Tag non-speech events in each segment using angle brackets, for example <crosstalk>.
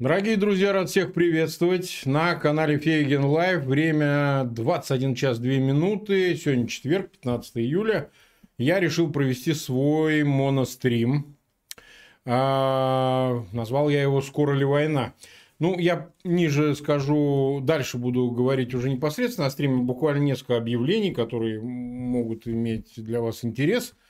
Дорогие друзья, рад всех приветствовать на канале Фейгин Live. Время 21 час 2 минуты. Сегодня четверг, 15 июля. Я решил провести свой монострим. А, назвал я его «Скоро ли война?». Ну, я ниже скажу, дальше буду говорить уже непосредственно о стриме. Буквально несколько объявлений, которые могут иметь для вас интерес –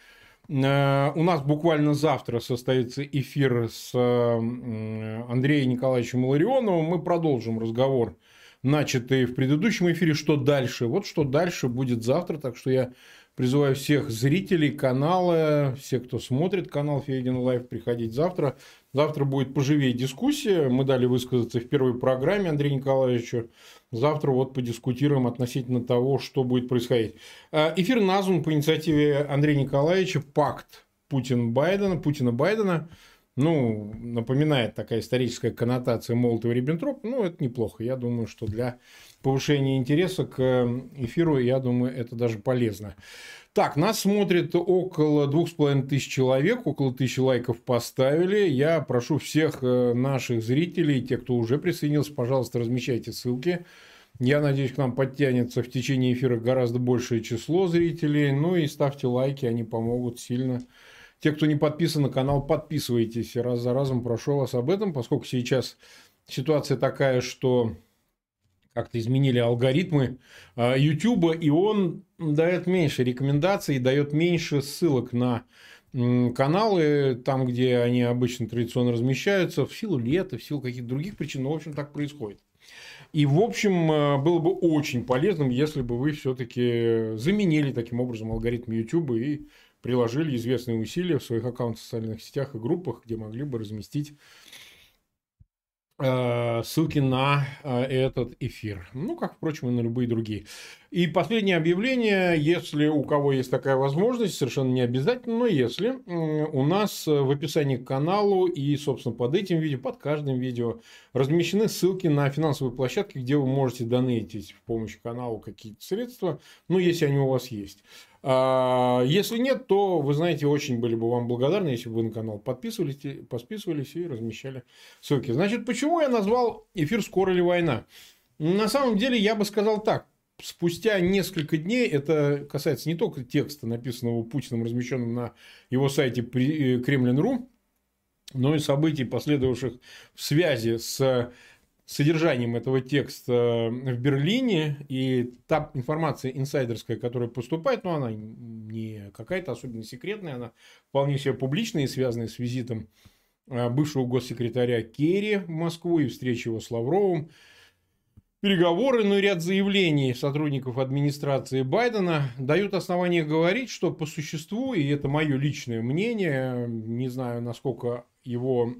у нас буквально завтра состоится эфир с э, Андреем Николаевичем Ларионовым. Мы продолжим разговор, начатый в предыдущем эфире. Что дальше? Вот что дальше будет завтра. Так что я призываю всех зрителей канала, всех, кто смотрит канал Фейгин Live, приходить завтра. Завтра будет поживее дискуссия. Мы дали высказаться в первой программе Андрею Николаевичу. Завтра вот подискутируем относительно того, что будет происходить. А, эфир назван по инициативе Андрея Николаевича «Пакт Путин-Байдена», Путина-Байдена. Ну, напоминает такая историческая коннотация Молотова-Риббентроп. Ну, это неплохо. Я думаю, что для повышения интереса к эфиру, я думаю, это даже полезно. Так, нас смотрит около двух с половиной тысяч человек, около тысячи лайков поставили. Я прошу всех э, наших зрителей, тех, кто уже присоединился, пожалуйста, размещайте ссылки. Я надеюсь, к нам подтянется в течение эфира гораздо большее число зрителей. Ну и ставьте лайки, они помогут сильно. Те, кто не подписан на канал, подписывайтесь. Раз за разом прошу вас об этом, поскольку сейчас ситуация такая, что как-то изменили алгоритмы а, YouTube, и он дает меньше рекомендаций, дает меньше ссылок на каналы, там, где они обычно традиционно размещаются, в силу лета, в силу каких-то других причин, но, в общем, так происходит. И, в общем, а, было бы очень полезным, если бы вы все-таки заменили таким образом алгоритм YouTube и приложили известные усилия в своих аккаунтах в социальных сетях и группах, где могли бы разместить ссылки на э, этот эфир. Ну, как, впрочем, и на любые другие. И последнее объявление, если у кого есть такая возможность, совершенно не обязательно, но если у нас в описании к каналу и, собственно, под этим видео, под каждым видео размещены ссылки на финансовые площадки, где вы можете донатить в помощь каналу какие-то средства, ну, если они у вас есть. А, если нет, то, вы знаете, очень были бы вам благодарны, если бы вы на канал подписывались, подписывались и размещали ссылки. Значит, почему я назвал эфир «Скоро ли война»? На самом деле, я бы сказал так. Спустя несколько дней, это касается не только текста, написанного Путиным, размещенным на его сайте э, Кремлин.ру, но и событий, последовавших в связи с содержанием этого текста в Берлине, и та информация инсайдерская, которая поступает, ну, она не какая-то особенно секретная, она вполне себе публичная и связанная с визитом а, бывшего госсекретаря Керри в Москву и встречи его с Лавровым, переговоры, ну и ряд заявлений сотрудников администрации Байдена дают основание говорить, что по существу, и это мое личное мнение, не знаю, насколько его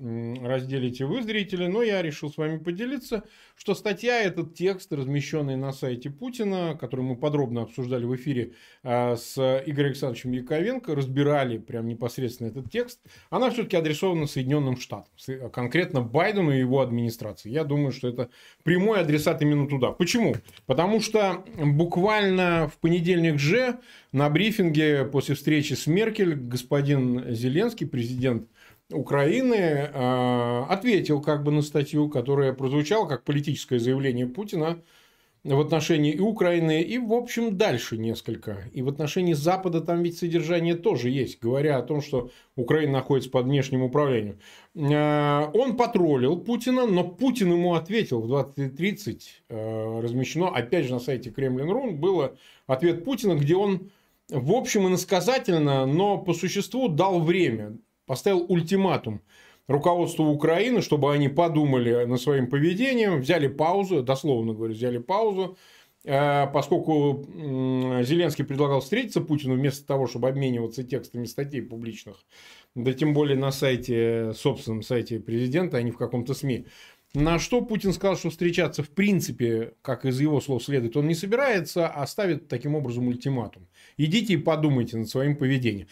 разделите вы, зрители, но я решил с вами поделиться, что статья, этот текст, размещенный на сайте Путина, который мы подробно обсуждали в эфире а, с Игорем Александровичем Яковенко, разбирали прям непосредственно этот текст, она все-таки адресована Соединенным Штатам, конкретно Байдену и его администрации. Я думаю, что это прямой адресат именно туда. Почему? Потому что буквально в понедельник же на брифинге после встречи с Меркель господин Зеленский, президент Украины э, ответил как бы на статью, которая прозвучала как политическое заявление Путина в отношении и Украины, и, в общем, дальше несколько. И в отношении Запада там ведь содержание тоже есть, говоря о том, что Украина находится под внешним управлением. Э, он потроллил Путина, но Путин ему ответил в 20.30, э, размещено, опять же, на сайте Кремлин.ру, было ответ Путина, где он в общем, иносказательно, но по существу дал время поставил ультиматум руководству Украины, чтобы они подумали над своим поведением, взяли паузу, дословно говорю, взяли паузу, э, поскольку Зеленский предлагал встретиться Путину вместо того, чтобы обмениваться текстами статей публичных, да тем более на сайте, собственном сайте президента, а не в каком-то СМИ. На что Путин сказал, что встречаться в принципе, как из его слов следует, он не собирается, а ставит таким образом ультиматум. Идите и подумайте над своим поведением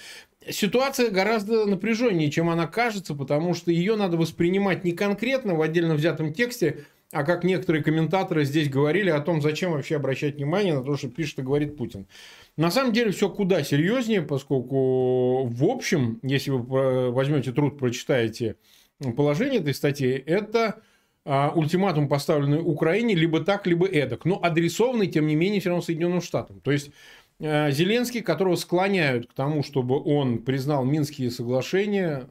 ситуация гораздо напряженнее, чем она кажется, потому что ее надо воспринимать не конкретно в отдельно взятом тексте, а как некоторые комментаторы здесь говорили о том, зачем вообще обращать внимание на то, что пишет и говорит Путин. На самом деле все куда серьезнее, поскольку в общем, если вы возьмете труд, прочитаете положение этой статьи, это ультиматум, поставленный Украине, либо так, либо эдак, но адресованный, тем не менее, все равно Соединенным Штатам. То есть Зеленский, которого склоняют к тому, чтобы он признал Минские соглашения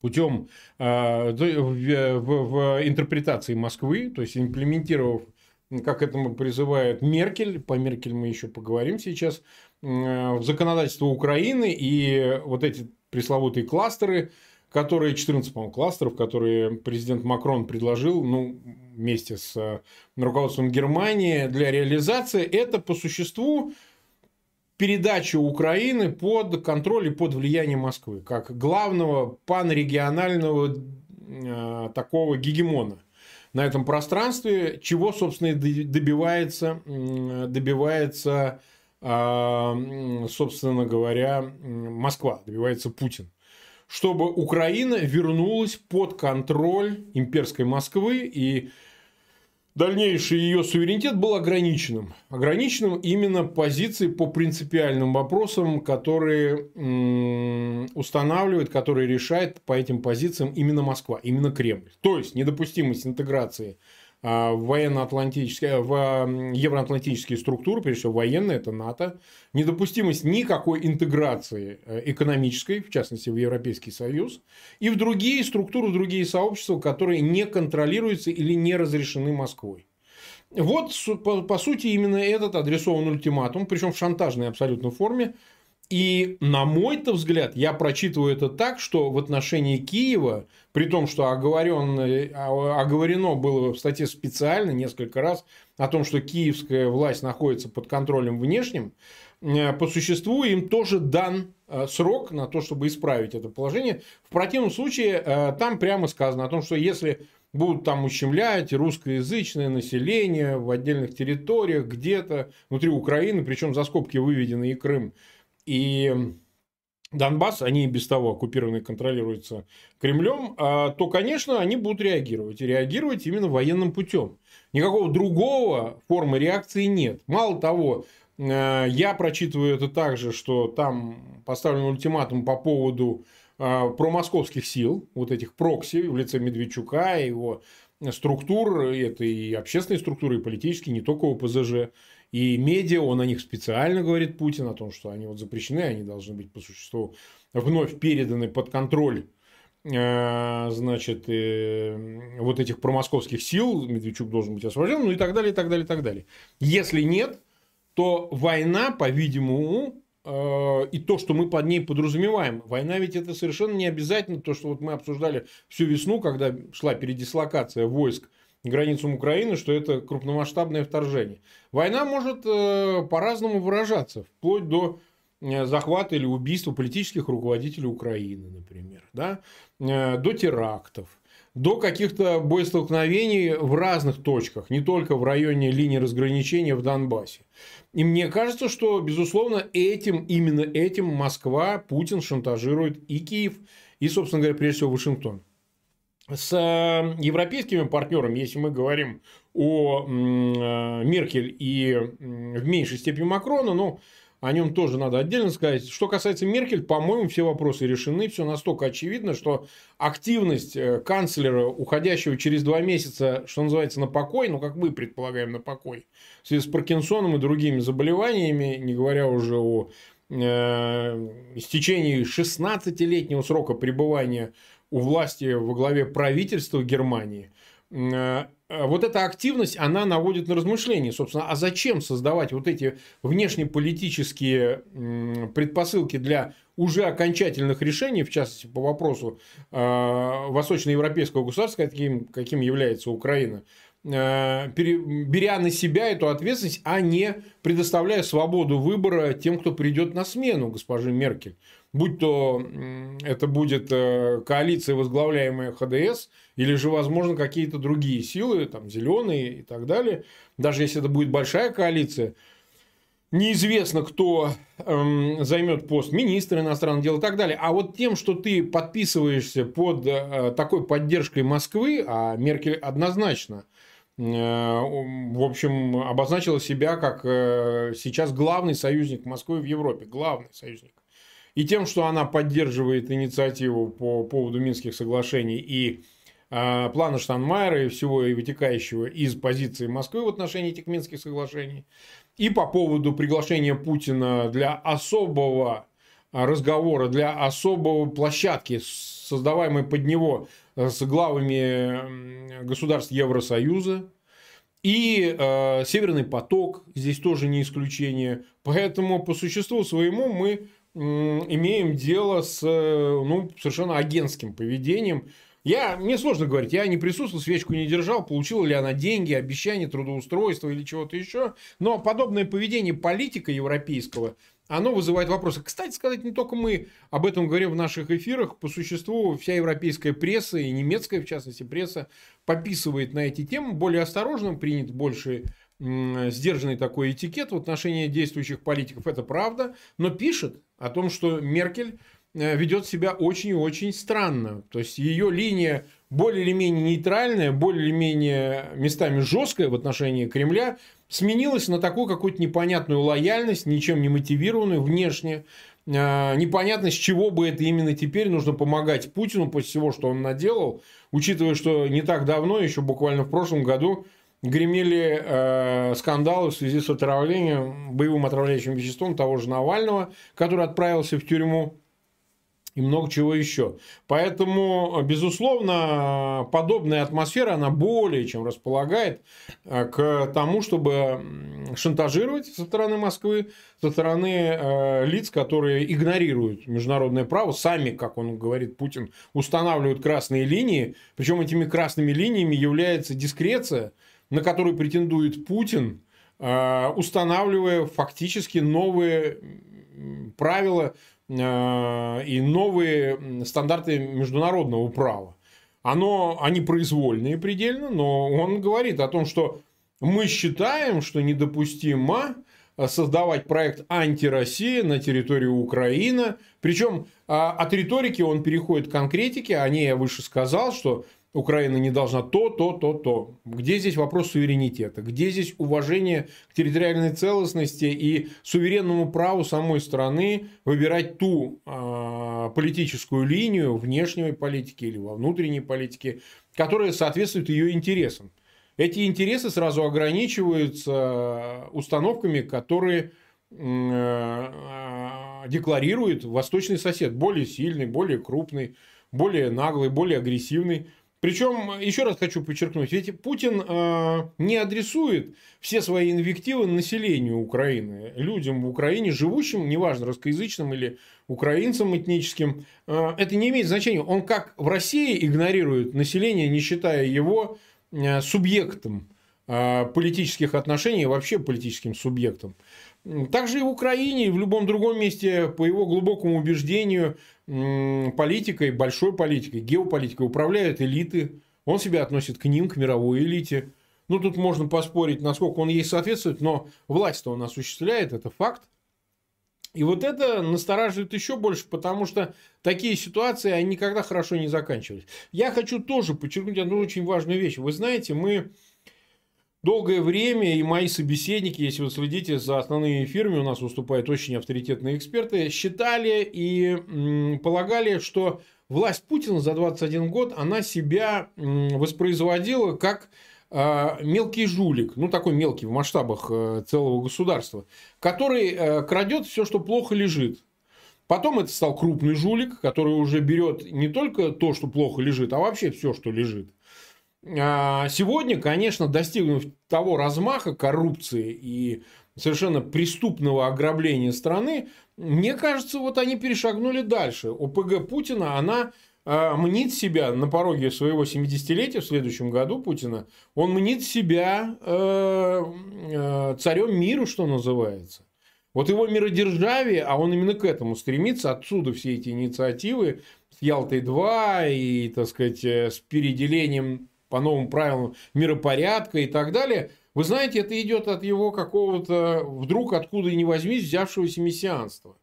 путем в, в интерпретации Москвы, то есть имплементировав как этому призывает Меркель, по Меркель мы еще поговорим сейчас, в законодательство Украины и вот эти пресловутые кластеры, которые, 14, по кластеров, которые президент Макрон предложил, ну, вместе с э, руководством Германии для реализации, это по существу передача Украины под контроль и под влияние Москвы, как главного панрегионального э, такого гегемона на этом пространстве, чего, собственно, и добивается, добивается, а, собственно говоря, Москва, добивается Путин. Чтобы Украина вернулась под контроль имперской Москвы и дальнейший ее суверенитет был ограниченным. Ограниченным именно позицией по принципиальным вопросам, которые устанавливает, которые решает по этим позициям именно Москва, именно Кремль. То есть недопустимость интеграции военно-атлантические, в евроатлантические структуры, прежде всего военные, это НАТО, недопустимость никакой интеграции э, экономической, в частности в Европейский Союз, и в другие структуры, в другие сообщества, которые не контролируются или не разрешены Москвой. Вот, по сути, именно этот адресован ультиматум, причем в шантажной абсолютно форме, и, на мой-то взгляд, я прочитываю это так, что в отношении Киева, при том, что оговорен, а, оговорено было в статье специально несколько раз о том, что киевская власть находится под контролем внешним, э, по существу им тоже дан э, срок на то, чтобы исправить это положение. В противном случае э, там прямо сказано о том, что если будут там ущемлять русскоязычное население в отдельных территориях, где-то внутри Украины, причем за скобки выведены и Крым, и Донбасс, они и без того оккупированы и контролируются Кремлем, а, то, конечно, они будут реагировать. И реагировать именно военным путем. Никакого другого формы реакции нет. Мало того, э, я прочитываю это также, что там поставлен ультиматум по поводу а, промосковских сил, вот этих прокси в лице Медведчука, его структур, это и общественные структуры, и политические, не только ОПЗЖ. И медиа, он о них специально говорит Путин, о том, что они вот запрещены, они должны быть по существу вновь переданы под контроль э, значит, э, вот этих промосковских сил, Медведчук должен быть освобожден, ну и так далее, и так далее, и так далее. Если нет, то война, по-видимому, э, и то, что мы под ней подразумеваем. Война ведь это совершенно не обязательно то, что вот мы обсуждали всю весну, когда шла передислокация войск границам Украины, что это крупномасштабное вторжение. Война может э, по-разному выражаться, вплоть до э, захвата или убийства политических руководителей Украины, например, да? Э, до терактов, до каких-то боестолкновений в разных точках, не только в районе линии разграничения в Донбассе. И мне кажется, что, безусловно, этим, именно этим Москва, Путин шантажирует и Киев, и, собственно говоря, прежде всего Вашингтон с европейскими партнерами, если мы говорим о э, Меркель и в меньшей степени Макрона, ну, о нем тоже надо отдельно сказать. Что касается Меркель, по-моему, все вопросы решены. Все настолько очевидно, что активность э, канцлера, уходящего через два месяца, что называется, на покой, ну, как мы предполагаем, на покой, в связи с Паркинсоном и другими заболеваниями, не говоря уже о э, истечении 16-летнего срока пребывания у власти во главе правительства Германии, э, вот эта активность, она наводит на размышления, собственно, а зачем создавать вот эти внешнеполитические предпосылки для уже окончательных решений, в частности, по вопросу э, восточноевропейского государства, каким, каким является Украина, э, беря на себя эту ответственность, а не предоставляя свободу выбора тем, кто придет на смену госпожи Меркель будь то это будет э, коалиция, возглавляемая ХДС, или же, возможно, какие-то другие силы, там, зеленые и так далее. Даже если это будет большая коалиция, неизвестно, кто эм, займет пост министра иностранных дел и так далее. А вот тем, что ты подписываешься под э, такой поддержкой Москвы, а Меркель однозначно э, в общем, обозначила себя как э, сейчас главный союзник Москвы в Европе, главный союзник и тем, что она поддерживает инициативу по поводу Минских соглашений и э, плана Штанмайера и всего и вытекающего из позиции Москвы в отношении этих Минских соглашений, и по поводу приглашения Путина для особого разговора, для особой площадки, создаваемой под него с главами государств Евросоюза, и э, Северный поток здесь тоже не исключение. Поэтому по существу своему мы э, имеем дело с э, ну, совершенно агентским поведением. Я, мне сложно говорить, я не присутствовал, свечку не держал, получила ли она деньги, обещания, трудоустройства или чего-то еще. Но подобное поведение политика европейского оно вызывает вопросы. Кстати сказать, не только мы об этом говорим в наших эфирах. По существу вся европейская пресса и немецкая, в частности, пресса пописывает на эти темы. Более осторожно принят больше сдержанный такой этикет в отношении действующих политиков. Это правда. Но пишет о том, что Меркель э, ведет себя очень и очень странно. То есть ее линия более или менее нейтральная, более или менее местами жесткая в отношении Кремля, сменилась на такую какую-то непонятную лояльность, ничем не мотивированную внешне. А, непонятно, с чего бы это именно теперь нужно помогать Путину после всего, что он наделал, учитывая, что не так давно, еще буквально в прошлом году, гремели э, скандалы в связи с отравлением, боевым отравляющим веществом того же Навального, который отправился в тюрьму и много чего еще. Поэтому, безусловно, подобная атмосфера, она более чем располагает э, к тому, чтобы шантажировать со стороны Москвы, со стороны э, лиц, которые игнорируют международное право, сами, как он говорит, Путин, устанавливают красные линии, причем этими красными линиями является дискреция, на которую претендует Путин, э, устанавливая фактически новые правила Э, и новые стандарты международного права. Оно, они произвольные предельно, но он говорит о том, что мы считаем, что недопустимо создавать проект антироссия на территории Украины. Причем от риторики он переходит к конкретике. О ней я выше сказал, что Украина не должна то, то, то, то. Где здесь вопрос суверенитета? Где здесь уважение к территориальной целостности и суверенному праву самой страны выбирать ту э, политическую линию внешней политики или во внутренней политике, которая соответствует ее интересам? Эти интересы сразу ограничиваются установками, которые э, декларирует восточный сосед, более сильный, более крупный, более наглый, более агрессивный. Причем, еще раз хочу подчеркнуть, ведь Путин э, не адресует все свои инвективы населению Украины, людям в Украине, живущим, неважно, русскоязычным или украинцам этническим. Э, это не имеет значения. Он как в России игнорирует население, не считая его э, субъектом политических отношений, вообще политическим субъектом. Также и в Украине, и в любом другом месте, по его глубокому убеждению, политикой, большой политикой, геополитикой управляют элиты. Он себя относит к ним, к мировой элите. Ну, тут можно поспорить, насколько он ей соответствует, но власть-то он осуществляет, это факт. И вот это настораживает еще больше, потому что такие ситуации, они никогда хорошо не заканчивались. Я хочу тоже подчеркнуть одну очень важную вещь. Вы знаете, мы долгое время и мои собеседники, если вы следите за основными эфирами, у нас выступают очень авторитетные эксперты, считали и полагали, что власть Путина за 21 год, она себя воспроизводила как а, мелкий жулик, ну такой мелкий в масштабах э, целого государства, который э, крадет все, что плохо лежит. Потом это стал крупный жулик, который уже берет не только то, что плохо лежит, а вообще все, что лежит. А, сегодня, конечно, достигнув того размаха коррупции и совершенно преступного ограбления страны, мне кажется, вот они перешагнули дальше. ОПГ Путина, она а, мнит себя на пороге своего 70-летия в следующем году Путина, он мнит себя э, э, царем мира, что называется. Вот его миродержавие, а он именно к этому стремится, отсюда все эти инициативы с Ялтой-2 и, так сказать, э, с переделением по новым правилам миропорядка и так далее. Вы знаете, это идет от его какого-то вдруг откуда и не возьмись взявшегося мессианства.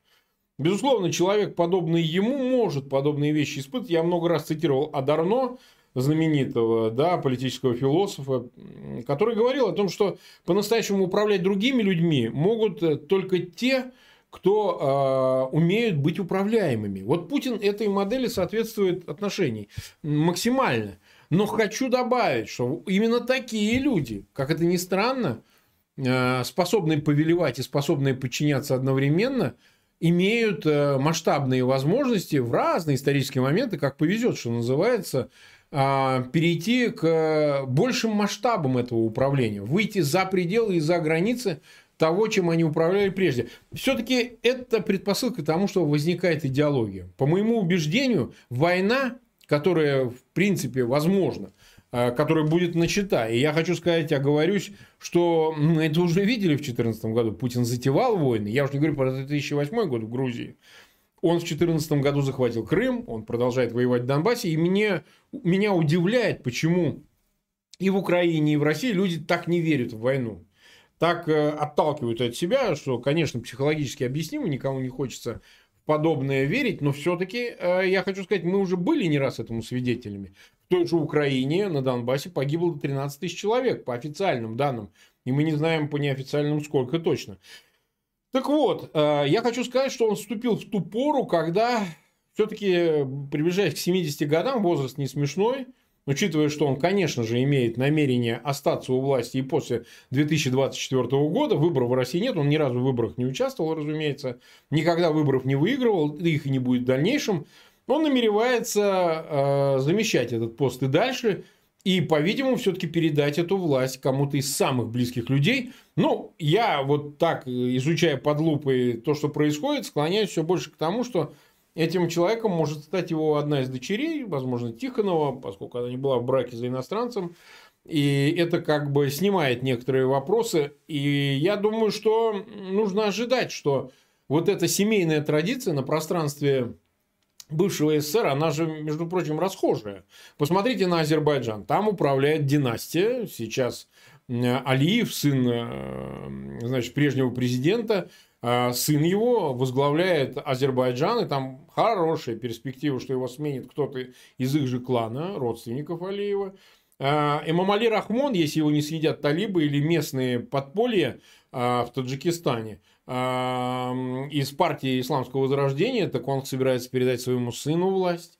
Безусловно, человек, подобный ему, может подобные вещи испытывать. Я много раз цитировал Адарно, знаменитого да, политического философа, который говорил о том, что по-настоящему управлять другими людьми могут только те, кто э, умеют быть управляемыми. Вот Путин этой модели соответствует отношений максимально. Но хочу добавить, что именно такие люди, как это ни странно, э, способные повелевать и способные подчиняться одновременно, имеют э, масштабные возможности в разные исторические моменты, как повезет, что называется, а, перейти к большим масштабам этого управления, выйти за пределы и за границы того, чем они управляли прежде. Все-таки это предпосылка тому, что возникает идеология. По моему убеждению, война, которая в принципе возможна, а, которая будет начата. И я хочу сказать, оговорюсь, что мы это уже видели в 2014 году. Путин затевал войны. Я уже не говорю про 2008 год в Грузии. Он в 2014 году захватил Крым, он продолжает воевать в Донбассе. И мне, меня удивляет, почему и в Украине, и в России люди так не верят в войну. Так э, отталкивают от себя, что, конечно, психологически объяснимо, никому не хочется подобное верить, но все-таки, э, я хочу сказать, мы уже были не раз этому свидетелями. В той же Украине на Донбассе погибло 13 тысяч человек по официальным данным, и мы не знаем по неофициальным сколько точно. Так вот, э, я хочу сказать, что он вступил в ту пору, когда все-таки, приближаясь к 70 годам, возраст не смешной, учитывая, что он, конечно же, имеет намерение остаться у власти и после 2024 года, выборов в России нет, он ни разу в выборах не участвовал, разумеется, никогда выборов не выигрывал, их и не будет в дальнейшем, он намеревается э, замещать этот пост и дальше, и, по-видимому, все-таки передать эту власть кому-то из самых близких людей. Ну, я вот так, изучая под лупой то, что происходит, склоняюсь все больше к тому, что этим человеком может стать его одна из дочерей, возможно, Тихонова, поскольку она не была в браке за иностранцем. И это как бы снимает некоторые вопросы. И я думаю, что нужно ожидать, что вот эта семейная традиция на пространстве бывшего СССР, она же, между прочим, расхожая. Посмотрите на Азербайджан. Там управляет династия. Сейчас Алиев, сын э, значит, прежнего президента, э, сын его возглавляет Азербайджан, и там хорошая перспектива, что его сменит кто-то из их же клана, родственников Алиева. Эмамали Рахмон, если его не съедят талибы или местные подполья в Таджикистане – из партии исламского возрождения, так он собирается передать своему сыну власть.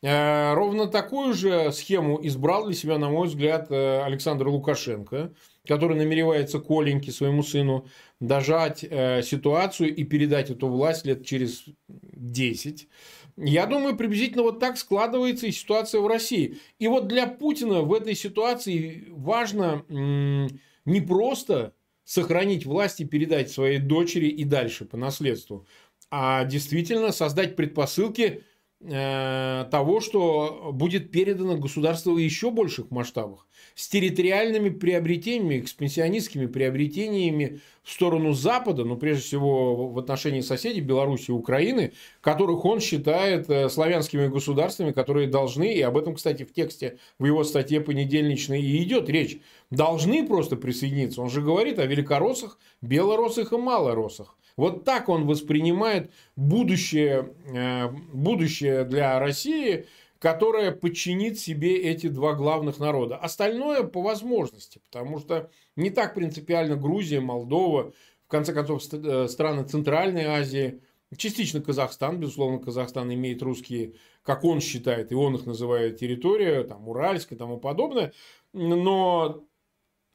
Ровно такую же схему избрал для себя, на мой взгляд, э, Александр Лукашенко, который намеревается Коленьке, своему сыну, дожать э, ситуацию и передать эту власть лет через 10. Я думаю, приблизительно вот так складывается и ситуация в России. И вот для Путина в этой ситуации важно не просто сохранить власть и передать своей дочери и дальше по наследству, а действительно создать предпосылки Э, того, что будет передано государству в еще больших масштабах, с территориальными приобретениями, экспансионистскими приобретениями в сторону Запада, но прежде всего в отношении соседей Беларуси и Украины, которых он считает э, славянскими государствами, которые должны, и об этом, кстати, в тексте в его статье понедельничной и идет речь, должны просто присоединиться. Он же говорит о великороссах, белороссах и малороссах. Вот так он воспринимает будущее, э, будущее для России, которое подчинит себе эти два главных народа. Остальное по возможности, потому что не так принципиально Грузия, Молдова, в конце концов, э, страны Центральной Азии, частично Казахстан, безусловно, Казахстан имеет русские, как он считает, и он их называет территория, там, Уральская и тому подобное, но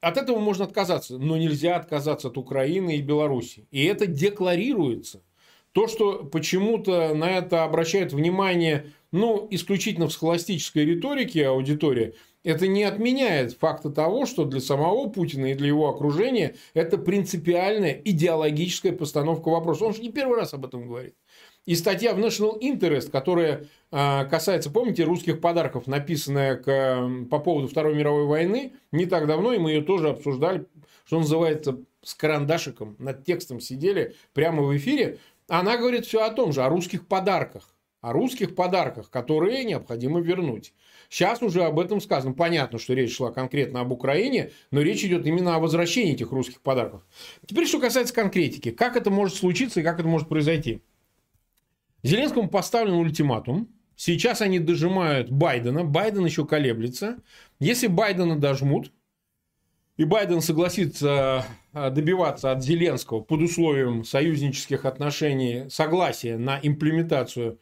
от этого можно отказаться, но нельзя отказаться от Украины и Беларуси. И это декларируется. То, что почему-то на это обращает внимание, ну, исключительно в схоластической риторике аудитория, это не отменяет факта того, что для самого Путина и для его окружения это принципиальная идеологическая постановка вопроса. Он же не первый раз об этом говорит. И статья в National Interest, которая а, касается, помните, русских подарков, написанная к, по поводу Второй мировой войны, не так давно, и мы ее тоже обсуждали, что называется, с карандашиком над текстом сидели прямо в эфире. Она говорит все о том же, о русских подарках. О русских подарках, которые необходимо вернуть. Сейчас уже об этом сказано. Понятно, что речь шла конкретно об Украине, но речь идет именно о возвращении этих русских подарков. Теперь, что касается конкретики. Как это может случиться и как это может произойти? Зеленскому поставлен ультиматум. Сейчас они дожимают Байдена. Байден еще колеблется. Если Байдена дожмут, и Байден согласится а, добиваться от Зеленского под условием союзнических отношений согласия на имплементацию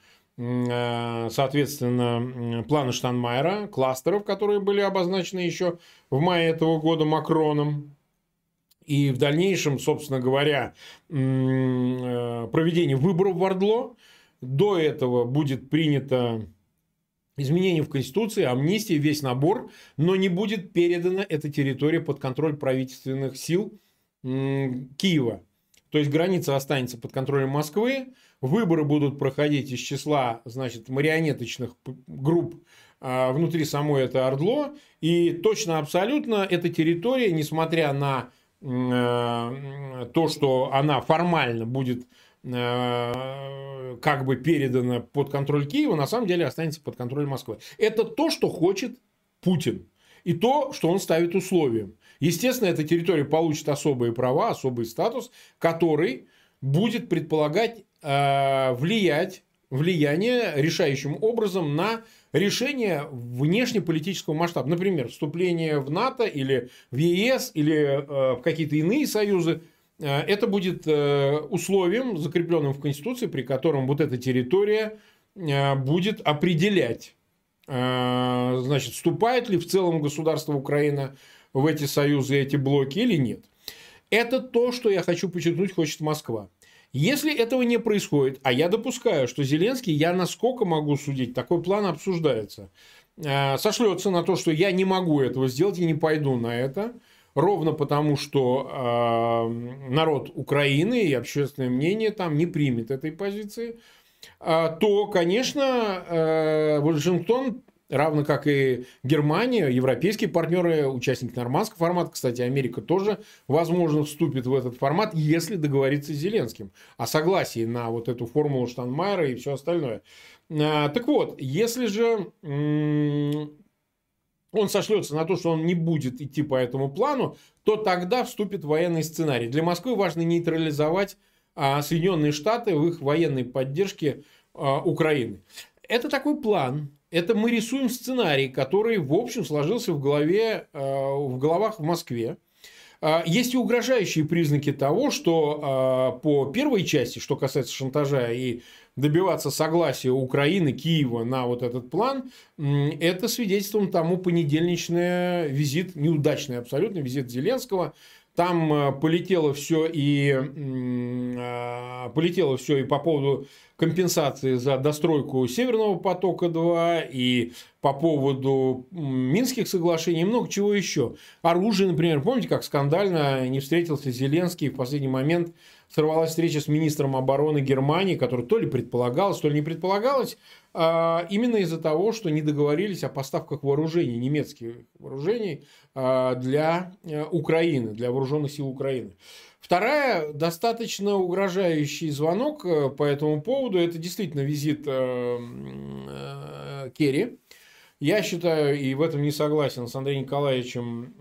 соответственно, планы Штанмайера, кластеров, которые были обозначены еще в мае этого года Макроном. И в дальнейшем, собственно говоря, проведение выборов в Ордло. До этого будет принято изменение в Конституции, амнистия, весь набор, но не будет передана эта территория под контроль правительственных сил Киева. То есть граница останется под контролем Москвы, выборы будут проходить из числа значит, марионеточных групп а, внутри самой это Ордло, и точно абсолютно эта территория, несмотря на э, то, что она формально будет э, как бы передана под контроль Киева, на самом деле останется под контролем Москвы. Это то, что хочет Путин. И то, что он ставит условием. Естественно, эта территория получит особые права, особый статус, который будет предполагать влиять, влияние решающим образом на решение внешнеполитического масштаба. Например, вступление в НАТО или в ЕС или э, в какие-то иные союзы. Э, это будет э, условием, закрепленным в Конституции, при котором вот эта территория э, будет определять, э, значит, вступает ли в целом государство Украина в эти союзы, эти блоки или нет. Это то, что я хочу подчеркнуть, хочет Москва. Если этого не происходит, а я допускаю, что Зеленский, я насколько могу судить, такой план обсуждается, э, сошлется на то, что я не могу этого сделать и не пойду на это, ровно потому, что э, народ Украины и общественное мнение там не примет этой позиции, э, то, конечно, Вашингтон равно как и Германия, европейские партнеры, участники нормандского формата. Кстати, Америка тоже, возможно, вступит в этот формат, если договориться с Зеленским о согласии на вот эту формулу Штанмайера и все остальное. А, так вот, если же он сошлется на то, что он не будет идти по этому плану, то тогда вступит военный сценарий. Для Москвы важно нейтрализовать а, Соединенные Штаты в их военной поддержке а, Украины. Это такой план, это мы рисуем сценарий, который, в общем, сложился в, голове, э, в головах в Москве. А, есть и угрожающие признаки того, что а, по первой части, что касается шантажа и добиваться согласия Украины, Киева на вот этот план, это свидетельством тому понедельничный визит, неудачный абсолютно визит Зеленского, там э, полетело все и а, полетело все и по поводу компенсации за достройку Северного потока-2 и по поводу Минских соглашений много чего еще. Оружие, например, помните, как скандально не встретился Зеленский в последний момент сорвалась встреча с министром обороны Германии, который то ли предполагалось, то ли не предполагалось, а, именно из-за того, что не договорились о поставках вооружений, немецких вооружений для э, Украины, для вооруженных сил Украины. Вторая, достаточно угрожающий звонок э, по этому поводу, это действительно визит э, Керри. Я считаю, и в этом не согласен с Андреем Николаевичем,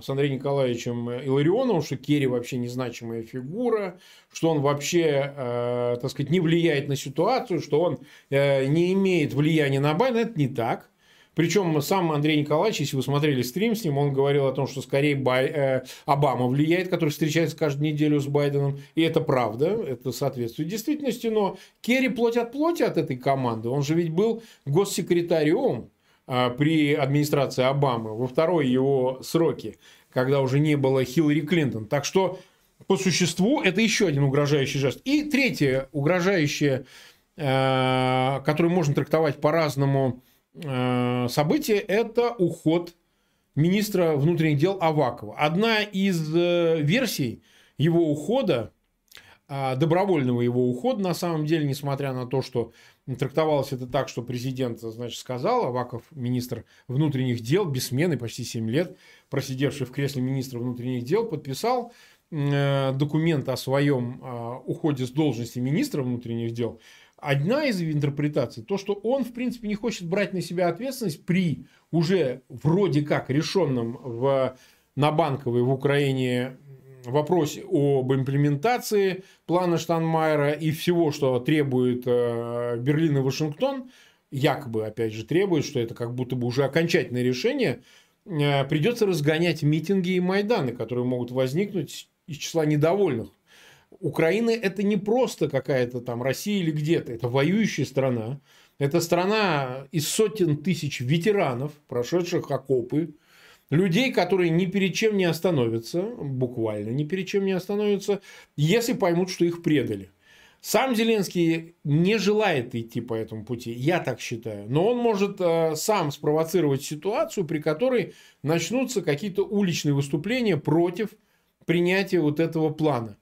с Андреем Николаевичем Иларионовым, что Керри вообще незначимая фигура, что он вообще, так сказать, не влияет на ситуацию, что он не имеет влияния на Байдена. Это не так. Причем сам Андрей Николаевич, если вы смотрели стрим с ним, он говорил о том, что скорее Бай, э, Обама влияет, который встречается каждую неделю с Байденом. И это правда, это соответствует действительности. Но Керри плоть от плоти от этой команды. Он же ведь был госсекретарем э, при администрации Обамы во второй его сроке, когда уже не было Хиллари Клинтон. Так что по существу это еще один угрожающий жест. И третье угрожающее, э, которое можно трактовать по-разному, событие – это уход министра внутренних дел Авакова. Одна из э, версий его ухода, а, добровольного его ухода, на самом деле, несмотря на то, что трактовалось это так, что президент, значит, сказал, Аваков, министр внутренних дел, без смены, почти 7 лет, просидевший в кресле министра внутренних дел, подписал э, документ о своем а, уходе с должности министра внутренних дел, Одна из интерпретаций, то, что он, в принципе, не хочет брать на себя ответственность при уже вроде как решенном в, на банковой в Украине вопросе об имплементации плана Штанмайера и всего, что требует э, Берлин и Вашингтон, якобы, опять же, требует, что это как будто бы уже окончательное решение, э, придется разгонять митинги и Майданы, которые могут возникнуть из числа недовольных Украина это не просто какая-то там Россия или где-то, это воюющая страна. Это страна из сотен тысяч ветеранов, прошедших окопы, людей, которые ни перед чем не остановятся, буквально ни перед чем не остановятся, если поймут, что их предали. Сам Зеленский не желает идти по этому пути, я так считаю. Но он может э, сам спровоцировать ситуацию, при которой начнутся какие-то уличные выступления против принятия вот этого плана.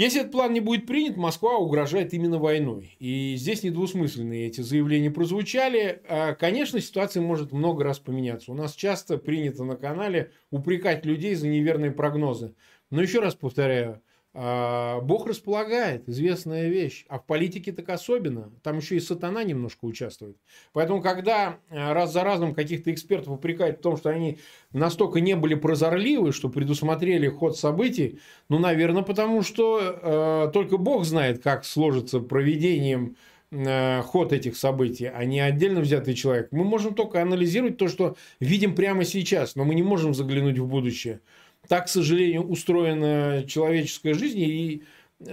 Если этот план не будет принят, Москва угрожает именно войной. И здесь недвусмысленные эти заявления прозвучали. А, конечно, ситуация может много раз поменяться. У нас часто принято на канале упрекать людей за неверные прогнозы. Но еще раз повторяю, Бог располагает, известная вещь. А в политике так особенно. Там еще и сатана немножко участвует. Поэтому, когда а, раз за разом каких-то экспертов упрекают в том, что они настолько не были прозорливы, что предусмотрели ход событий, ну, наверное, потому что э, только Бог знает, как сложится проведением э, ход этих событий, а не отдельно взятый человек. Мы можем только анализировать то, что видим прямо сейчас, но мы не можем заглянуть в будущее. Так, к сожалению, устроена человеческая жизнь и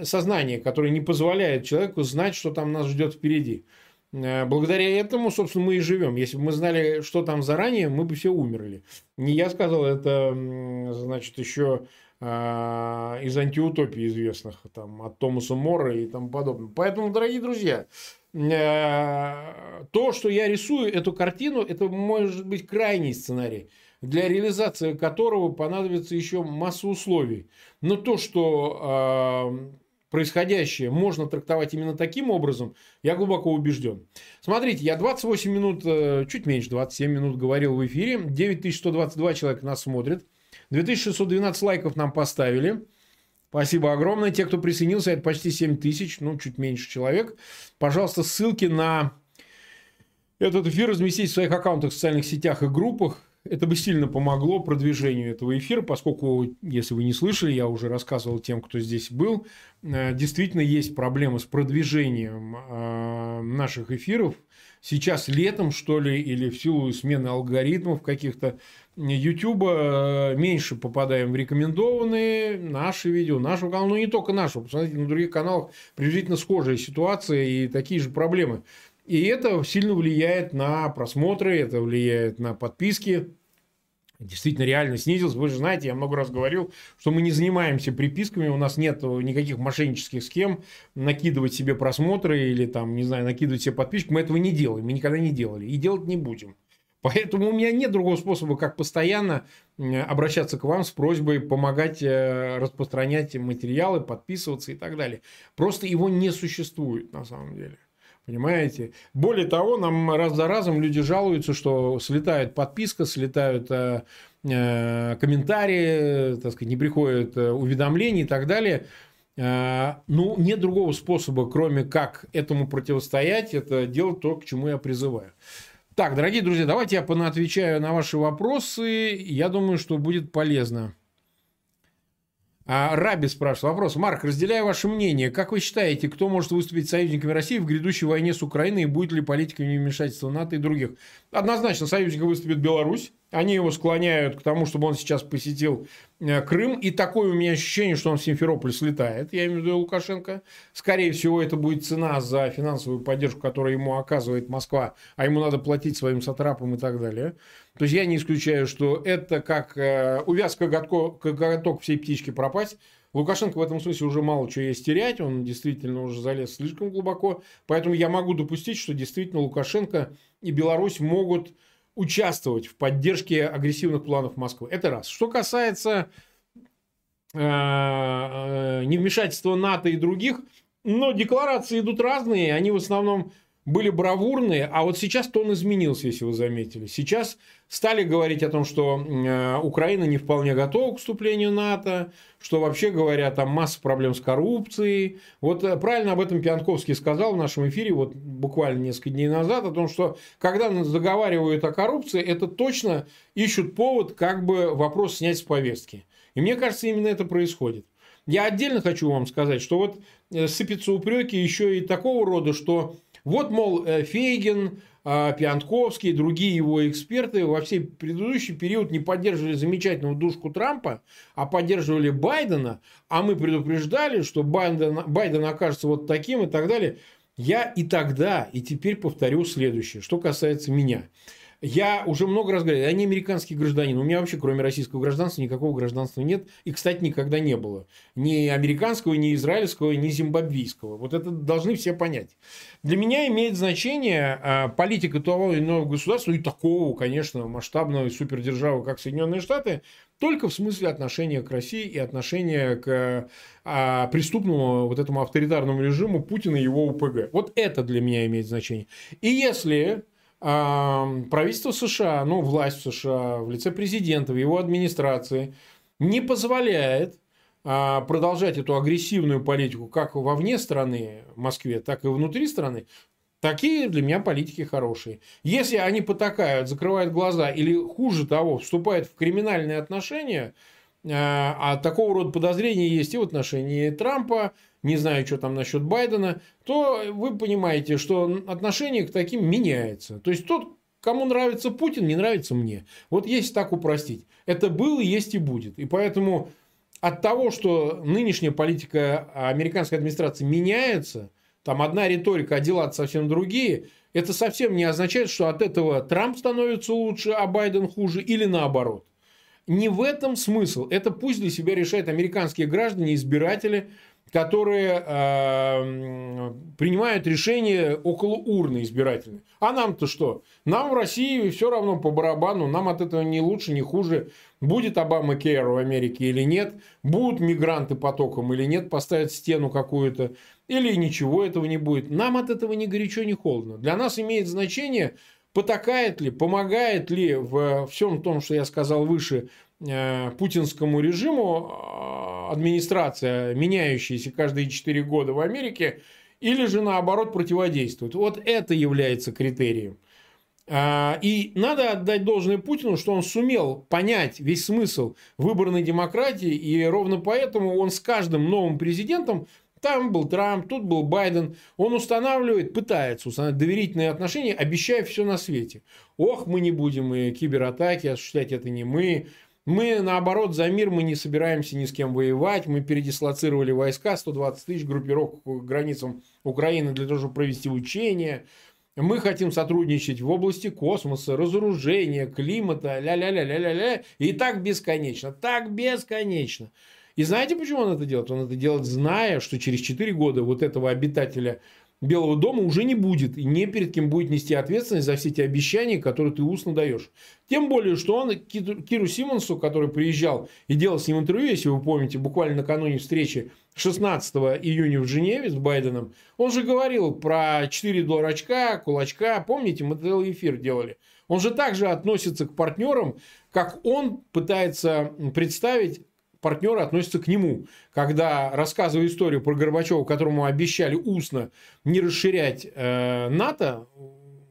сознание, которое не позволяет человеку знать, что там нас ждет впереди. Э, благодаря этому, собственно, мы и живем. Если бы мы знали, что там заранее, мы бы все умерли. Не я сказал, это, значит, еще а, из антиутопий известных, там, от Томаса Мора и тому подобное. Поэтому, дорогие друзья, э, то, что я рисую эту картину, это может быть крайний сценарий для реализации которого понадобится еще масса условий. Но то, что э, происходящее можно трактовать именно таким образом, я глубоко убежден. Смотрите, я 28 минут, э, чуть меньше 27 минут говорил в эфире, 9122 человека нас смотрит, 2612 лайков нам поставили. Спасибо огромное. Те, кто присоединился, это почти 7 тысяч, ну, чуть меньше человек. Пожалуйста, ссылки на этот эфир разместите в своих аккаунтах в социальных сетях и группах. Это бы сильно помогло продвижению этого эфира, поскольку, если вы не слышали, я уже рассказывал тем, кто здесь был, э, действительно есть проблемы с продвижением э, наших эфиров. Сейчас летом, что ли, или в силу смены алгоритмов каких-то, YouTube э, меньше попадаем в рекомендованные наши видео, нашего канала, ну не только нашего, посмотрите, на других каналах приблизительно схожая ситуация и такие же проблемы. И это сильно влияет на просмотры, это влияет на подписки. Действительно, реально снизилось. Вы же знаете, я много раз говорил, что мы не занимаемся приписками, у нас нет никаких мошеннических схем накидывать себе просмотры или там, не знаю, накидывать себе подписчиков. Мы этого не делаем, мы никогда не делали и делать не будем. Поэтому у меня нет другого способа, как постоянно обращаться к вам с просьбой помогать э, распространять материалы, подписываться и так далее. Просто его не существует на самом деле. Понимаете? Более того, нам раз за разом люди жалуются, что слетает подписка, слетают э, э, комментарии, так сказать, не приходят э, уведомления и так далее. Э, ну, нет другого способа, кроме как этому противостоять, это делать то, к чему я призываю. Так, дорогие друзья, давайте я понаотвечаю на ваши вопросы. Я думаю, что будет полезно. А Раби спрашивает вопрос. Марк, разделяя ваше мнение, как вы считаете, кто может выступить союзниками России в грядущей войне с Украиной и будет ли политика вмешательства НАТО и других? Однозначно, союзником выступит Беларусь. Они его склоняют к тому, чтобы он сейчас посетил э, Крым. И такое у меня ощущение, что он в Симферополь слетает, я имею в виду Лукашенко. Скорее всего, это будет цена за финансовую поддержку, которую ему оказывает Москва, а ему надо платить своим сатрапам и так далее. То есть, я не исключаю, что это как э, увязка коготок всей птички пропасть. Лукашенко в этом смысле уже мало чего есть терять, он действительно уже залез слишком глубоко. Поэтому я могу допустить, что действительно Лукашенко и Беларусь могут участвовать в поддержке агрессивных планов Москвы. Это раз. Что касается э, э, невмешательства НАТО и других, но декларации идут разные, они в основном были бравурные, а вот сейчас тон изменился, если вы заметили. Сейчас стали говорить о том, что э, Украина не вполне готова к вступлению НАТО, что вообще говоря, там масса проблем с коррупцией. Вот э, правильно об этом Пьянковский сказал в нашем эфире вот буквально несколько дней назад, о том, что когда заговаривают о коррупции, это точно ищут повод как бы вопрос снять с повестки. И мне кажется, именно это происходит. Я отдельно хочу вам сказать, что вот э, сыпятся упреки еще и такого рода, что Вот, мол, э, Фейгин, а, Пиантковский и другие его эксперты во всей предыдущий период не поддерживали замечательную душку Трампа, а поддерживали Байдена, а мы предупреждали, что Байден, Байден окажется вот таким и так далее. Я и тогда, и теперь повторю следующее, что касается меня. Я уже много раз говорил, я не американский гражданин. У меня вообще, кроме российского гражданства, никакого гражданства нет. И, кстати, никогда не было. Ни американского, ни израильского, ни зимбабвийского. Вот это должны все понять. Для меня имеет значение а, политика того или иного государства, и такого, конечно, масштабного супердержавы, как Соединенные Штаты, только в смысле отношения к России и отношения к а, преступному вот этому авторитарному режиму Путина и его УПГ. Вот это для меня имеет значение. И если правительство США, ну, власть США в лице президента, в его администрации не позволяет а, продолжать эту агрессивную политику как вовне страны, Москве, так и внутри страны, такие для меня политики хорошие. Если они потакают, закрывают глаза или, хуже того, вступают в криминальные отношения, а, а такого рода подозрения есть и в отношении Трампа, не знаю, что там насчет Байдена, то вы понимаете, что отношение к таким меняется. То есть тот, кому нравится Путин, не нравится мне. Вот если так упростить. Это было, есть и будет. И поэтому от того, что нынешняя политика американской администрации меняется, там одна риторика, а дела совсем другие, это совсем не означает, что от этого Трамп становится лучше, а Байден хуже, или наоборот. Не в этом смысл. Это пусть для себя решают американские граждане, избиратели, которые э, принимают решения около урны избирательной. А нам-то что? Нам в России все равно по барабану, нам от этого не лучше, не хуже. Будет Обама Кейр в Америке или нет, будут мигранты потоком или нет, поставят стену какую-то, или ничего этого не будет. Нам от этого ни горячо, ни холодно. Для нас имеет значение, потакает ли, помогает ли в всем том, что я сказал выше, путинскому режиму администрация, меняющаяся каждые 4 года в Америке, или же наоборот противодействует. Вот это является критерием. А, и надо отдать должное Путину, что он сумел понять весь смысл выборной демократии, и ровно поэтому он с каждым новым президентом, там был Трамп, тут был Байден, он устанавливает, пытается устанавливать доверительные отношения, обещая все на свете. Ох, мы не будем и кибератаки осуществлять, это не мы, мы, наоборот, за мир мы не собираемся ни с кем воевать. Мы передислоцировали войска, 120 тысяч группировок к границам Украины для того, чтобы провести учения. Мы хотим сотрудничать в области космоса, разоружения, климата, ля-ля-ля-ля-ля-ля. И так бесконечно, так бесконечно. И знаете, почему он это делает? Он это делает, зная, что через 4 года вот этого обитателя Белого дома уже не будет. И не перед кем будет нести ответственность за все эти обещания, которые ты устно даешь. Тем более, что он Киру Симонсу, который приезжал и делал с ним интервью, если вы помните, буквально накануне встречи 16 июня в Женеве с Байденом, он же говорил про 4 дурачка, кулачка. Помните, мы целый эфир делали. Он же также относится к партнерам, как он пытается представить партнеры относятся к нему. Когда рассказывая историю про Горбачева, которому обещали устно не расширять э, НАТО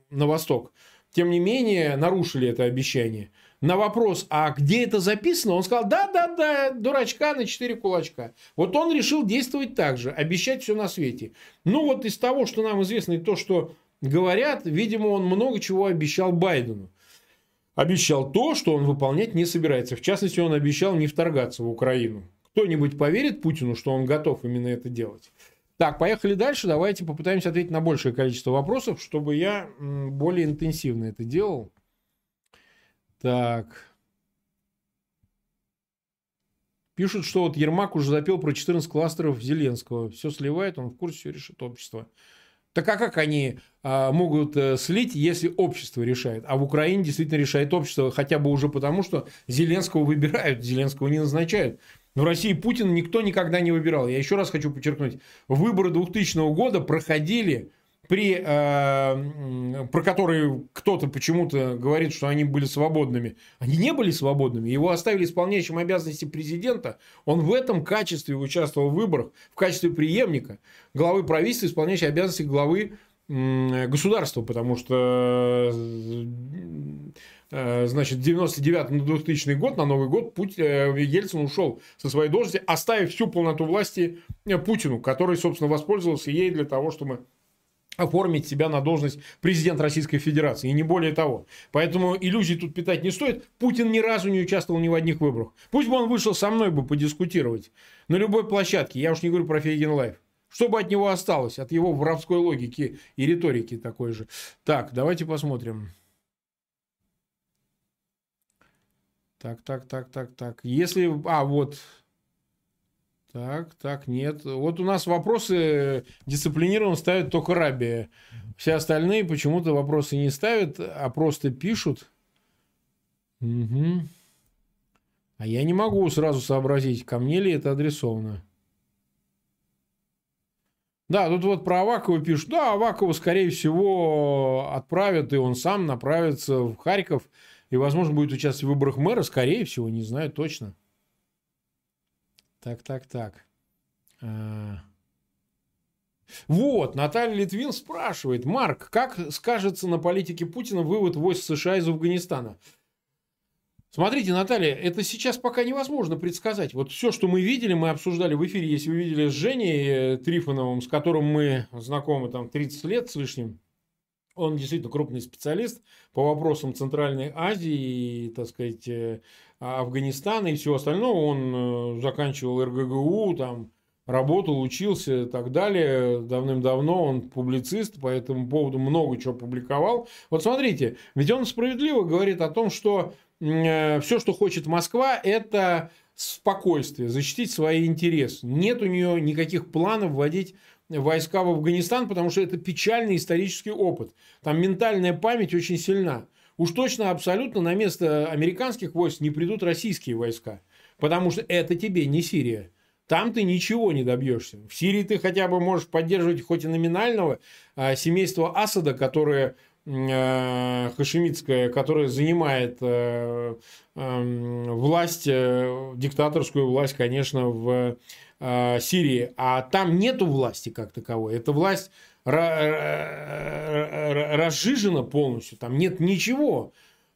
на восток, тем не менее нарушили это обещание. На вопрос, а где это записано, он сказал, да-да-да, дурачка на четыре кулачка. Вот он решил действовать так же, обещать все на свете. Ну вот из того, что нам известно, и то, что говорят, видимо, он много чего обещал Байдену обещал то, что он выполнять не собирается. В частности, он обещал не вторгаться в Украину. Кто-нибудь поверит Путину, что он готов именно это делать? Так, поехали дальше. Давайте попытаемся ответить на большее количество вопросов, чтобы я более интенсивно это делал. Так. Пишут, что вот Ермак уже запел про 14 кластеров Зеленского. Все сливает, он в курсе, все решит общество. Так а как они а, могут э, слить, если общество решает? А в Украине действительно решает общество, хотя бы уже потому, что Зеленского выбирают, Зеленского не назначают. В России Путин никто никогда не выбирал. Я еще раз хочу подчеркнуть, выборы 2000 года проходили при, э, про которые кто-то почему-то говорит, что они были свободными. Они не были свободными. Его оставили исполняющим обязанности президента. Он в этом качестве участвовал в выборах, в качестве преемника главы правительства, исполняющей обязанности главы э, государства, потому что э, значит, 99 на 2000 год, на Новый год, Путь, э, Ельцин ушел со своей должности, оставив всю полноту власти Путину, который, собственно, воспользовался ей для того, чтобы оформить себя на должность президента Российской Федерации, и не более того. Поэтому иллюзий тут питать не стоит. Путин ни разу не участвовал ни в одних выборах. Пусть бы он вышел со мной бы подискутировать на любой площадке, я уж не говорю про Фейгин Live. Что бы от него осталось, от его воровской логики и риторики такой же. Так, давайте посмотрим. Так, так, так, так, так. Если... А, вот. Так, так, нет. Вот у нас вопросы дисциплинированно ставят только Рабия. Все остальные почему-то вопросы не ставят, а просто пишут. Угу. А я не могу сразу сообразить, ко мне ли это адресовано. Да, тут вот про Авакова пишут. Да, Авакова, скорее всего, отправят, и он сам направится в Харьков. И, возможно, будет участвовать в выборах мэра. Скорее всего, не знаю точно. Так, так, так. А... Вот, Наталья Литвин спрашивает. Марк, как скажется на политике Путина вывод войск США из Афганистана? Смотрите, Наталья, это сейчас пока невозможно предсказать. Вот все, что мы видели, мы обсуждали в эфире, если вы видели с Женей э, Трифоновым, с которым мы знакомы там 30 лет с лишним, он действительно крупный специалист по вопросам Центральной Азии и, так сказать, э, Афганистана и всего остального. Он э, заканчивал РГГУ, там, работал, учился и так далее. Давным-давно он публицист, по этому поводу много чего публиковал. Вот смотрите, ведь он справедливо говорит о том, что э, все, что хочет Москва, это спокойствие, защитить свои интересы. Нет у нее никаких планов вводить войска в Афганистан, потому что это печальный исторический опыт. Там ментальная память очень сильна. Уж точно абсолютно на место американских войск не придут российские войска. Потому что это тебе не Сирия. Там ты ничего не добьешься. В Сирии ты хотя бы можешь поддерживать хоть и номинального а, семейства Асада, которое э, хашемитское, которое занимает э, э, власть, диктаторскую власть, конечно, в э, Сирии. А там нету власти как таковой. Эта власть разжижена полностью. Там нет ничего.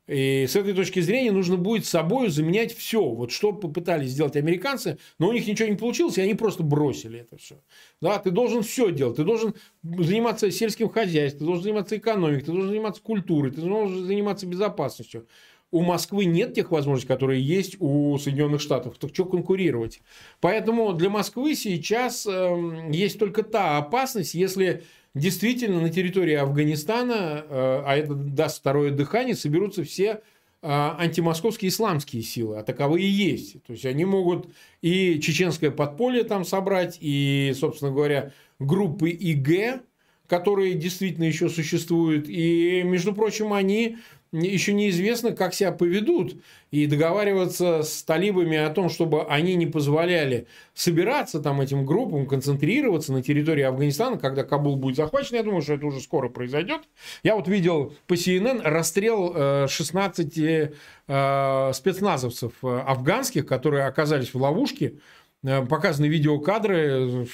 И с этой точки зрения нужно будет собой заменять все. Вот что попытались сделать американцы, но у них ничего не получилось, и они просто бросили это все. Да, ты должен все делать. Ты должен заниматься сельским хозяйством, ты должен заниматься экономикой, ты должен заниматься культурой, ты должен заниматься безопасностью. У Москвы нет тех возможностей, которые есть у Соединенных Штатов. Так что конкурировать? Поэтому для Москвы сейчас э, есть только та опасность, если действительно на территории Афганистана, э, а это даст второе дыхание, соберутся все э, антимосковские исламские силы, а таковые есть. То есть они могут и чеченское подполье там собрать, и, собственно говоря, группы ИГ, которые действительно еще существуют. И, между прочим, они еще неизвестно, как себя поведут. И договариваться с талибами о том, чтобы они не позволяли собираться там этим группам, концентрироваться на территории Афганистана, когда Кабул будет захвачен, я думаю, что это уже скоро произойдет. Я вот видел по CNN расстрел 16 э, э, спецназовцев э, афганских, которые оказались в ловушке показаны видеокадры,